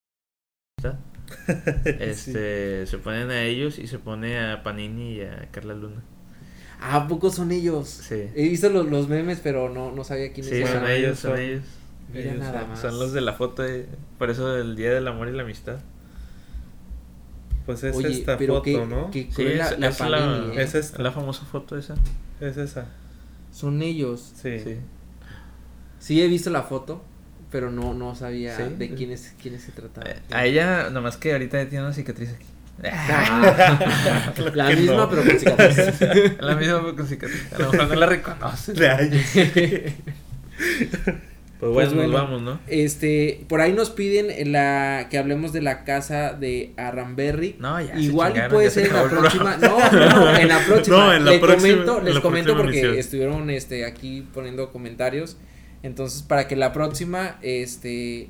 Speaker 3: Este. Se ponen a ellos y se pone a Panini y a Carla Luna.
Speaker 2: Ah, ¿a poco son ellos?
Speaker 3: Sí.
Speaker 2: He visto los, los memes, pero no, no sabía quiénes
Speaker 3: Sí,
Speaker 2: eran.
Speaker 3: son ellos, son
Speaker 4: son-
Speaker 3: ellos.
Speaker 2: Mira
Speaker 3: Ellos
Speaker 2: nada
Speaker 3: son,
Speaker 2: más.
Speaker 3: son los de la foto, eh, por eso del Día del Amor y la Amistad.
Speaker 4: Pues es
Speaker 2: Oye,
Speaker 4: esta
Speaker 2: pero
Speaker 4: foto,
Speaker 2: qué,
Speaker 4: ¿no?
Speaker 2: qué
Speaker 3: Sí,
Speaker 2: cruel la,
Speaker 3: es,
Speaker 2: la
Speaker 3: es
Speaker 2: familia,
Speaker 3: la,
Speaker 2: ¿eh?
Speaker 4: Es esta.
Speaker 3: la famosa foto esa.
Speaker 4: Es esa.
Speaker 2: Son ellos.
Speaker 4: Sí.
Speaker 3: Sí.
Speaker 2: Sí he visto la foto, pero no, no sabía
Speaker 3: Sí.
Speaker 2: de quiénes, quiénes se trataba.
Speaker 3: Eh, A ella, nomás que ahorita tiene una cicatriz aquí.
Speaker 2: Ah, la misma,
Speaker 4: no.
Speaker 2: pero con cicatriz.
Speaker 3: la misma pero con cicatriz. A lo mejor no la reconoce. Pues bueno,
Speaker 2: Pues
Speaker 3: nos
Speaker 2: bueno.
Speaker 3: vamos, ¿no?
Speaker 2: Este, por ahí nos piden la que hablemos de la casa de Arranberry.
Speaker 3: No, ya. se
Speaker 2: Igual y
Speaker 3: chingaron,
Speaker 2: puede
Speaker 3: ya se
Speaker 2: ser en la próxima. No, no, en la próxima.
Speaker 4: No, en la
Speaker 2: les
Speaker 4: próxima-
Speaker 2: comento,
Speaker 4: en
Speaker 2: les
Speaker 4: la
Speaker 2: comento porque
Speaker 4: emisión.
Speaker 2: estuvieron este aquí poniendo comentarios. Entonces, para que la próxima este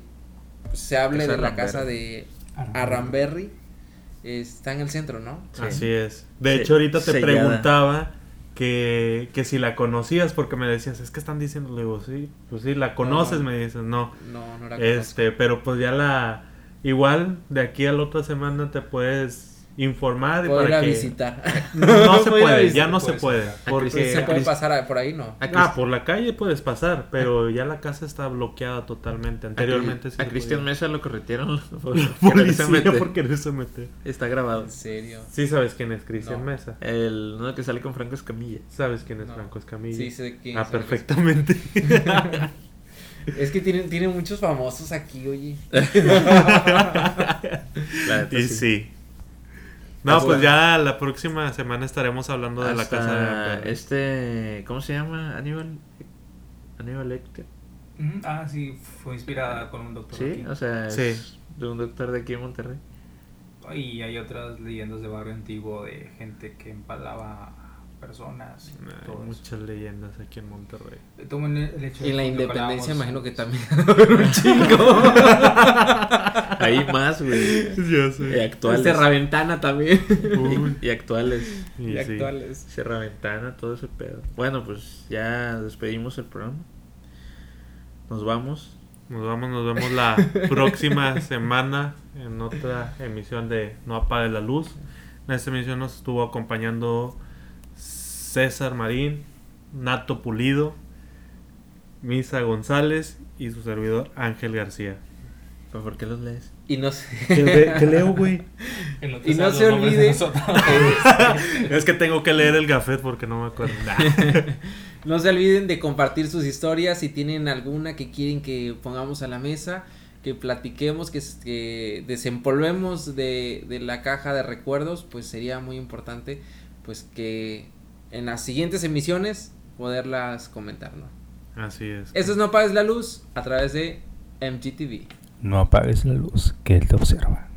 Speaker 2: se hable de la casa de Arranberry. Está en el centro, ¿no?
Speaker 3: Sí.
Speaker 4: Así es. De
Speaker 3: Se-
Speaker 4: hecho, ahorita te
Speaker 3: sellada.
Speaker 4: preguntaba que, que si la conocías, porque me decías, es que están diciendo, le digo, sí, pues sí, la conoces,
Speaker 2: No.
Speaker 4: me dices, no.
Speaker 2: No, no la conozco.
Speaker 4: Este, pero pues ya la, igual, de aquí a la otra semana te puedes informar y
Speaker 2: Poder
Speaker 4: para
Speaker 2: a
Speaker 4: que...
Speaker 2: visitar.
Speaker 4: No se puede,
Speaker 2: visitar,
Speaker 4: ya no se
Speaker 1: puede
Speaker 4: puede.
Speaker 2: ¿Se puede pasar a- por ahí? No.
Speaker 3: A,
Speaker 4: Ah, por la calle puedes pasar, pero ya la casa está bloqueada totalmente. Anteriormente sí
Speaker 3: a Cristian
Speaker 4: podía.
Speaker 3: Mesa lo corretieron por
Speaker 4: Policía
Speaker 3: quererse meter.
Speaker 4: por quererse meter.
Speaker 3: Está grabado.
Speaker 2: En serio.
Speaker 4: Sí sabes quién es Cristian
Speaker 2: No.
Speaker 4: Mesa.
Speaker 3: El uno que sale con Franco Escamilla.
Speaker 4: Sabes quién es
Speaker 2: No.
Speaker 4: Franco Escamilla.
Speaker 2: Sí, sé quién
Speaker 4: Ah, perfectamente.
Speaker 2: Es que tienen, tienen muchos famosos aquí, oye.
Speaker 4: Y
Speaker 3: sí.
Speaker 4: sí. No, pues
Speaker 2: es.
Speaker 4: ya la próxima semana estaremos hablando de la casa de
Speaker 3: este, ¿cómo se llama? Aníbal Aníbal Lecter.
Speaker 1: Ah, sí, fue inspirada con un doctor.
Speaker 3: Sí,
Speaker 1: aquí.
Speaker 3: o sea,
Speaker 4: Sí.
Speaker 3: de un doctor de aquí en Monterrey.
Speaker 1: Y hay otras leyendas de barrio antiguo de gente que empalaba personas. y
Speaker 4: Hay
Speaker 1: todo eso.
Speaker 4: muchas leyendas aquí en Monterrey.
Speaker 1: Tomo el- el hecho
Speaker 2: Y en la independencia imagino que también un chingo.
Speaker 3: Ahí más, güey.
Speaker 4: Ya
Speaker 3: Y
Speaker 4: sé.
Speaker 3: actuales.
Speaker 2: Cerra ventana también.
Speaker 4: Uy,
Speaker 3: Y, y actuales.
Speaker 4: y
Speaker 2: Y
Speaker 4: sí.
Speaker 2: actuales.
Speaker 3: Cierra ventana, todo ese pedo. Bueno, pues ya despedimos el programa. Nos vamos.
Speaker 4: Nos vamos, nos vemos la próxima semana en otra emisión de No apague la luz. En esta emisión nos estuvo acompañando César Marín, Nato Pulido, Misa González y su servidor Ángel García.
Speaker 3: ¿Pero por qué los lees?
Speaker 2: Y no se,
Speaker 4: ¿Qué, leo, güey?
Speaker 2: Y no se olvide.
Speaker 4: Es que tengo que leer el gafet porque no me acuerdo.
Speaker 2: No se olviden de compartir sus historias si tienen alguna que quieren que pongamos a la mesa, que platiquemos, que, que desempolvemos de, de la caja de recuerdos, pues sería muy importante pues que en las siguientes emisiones poderlas comentar, ¿no?
Speaker 4: Así es.
Speaker 2: Esto es No Apagues la Luz a través de MGTV.
Speaker 1: No apagues la luz, que él te observa.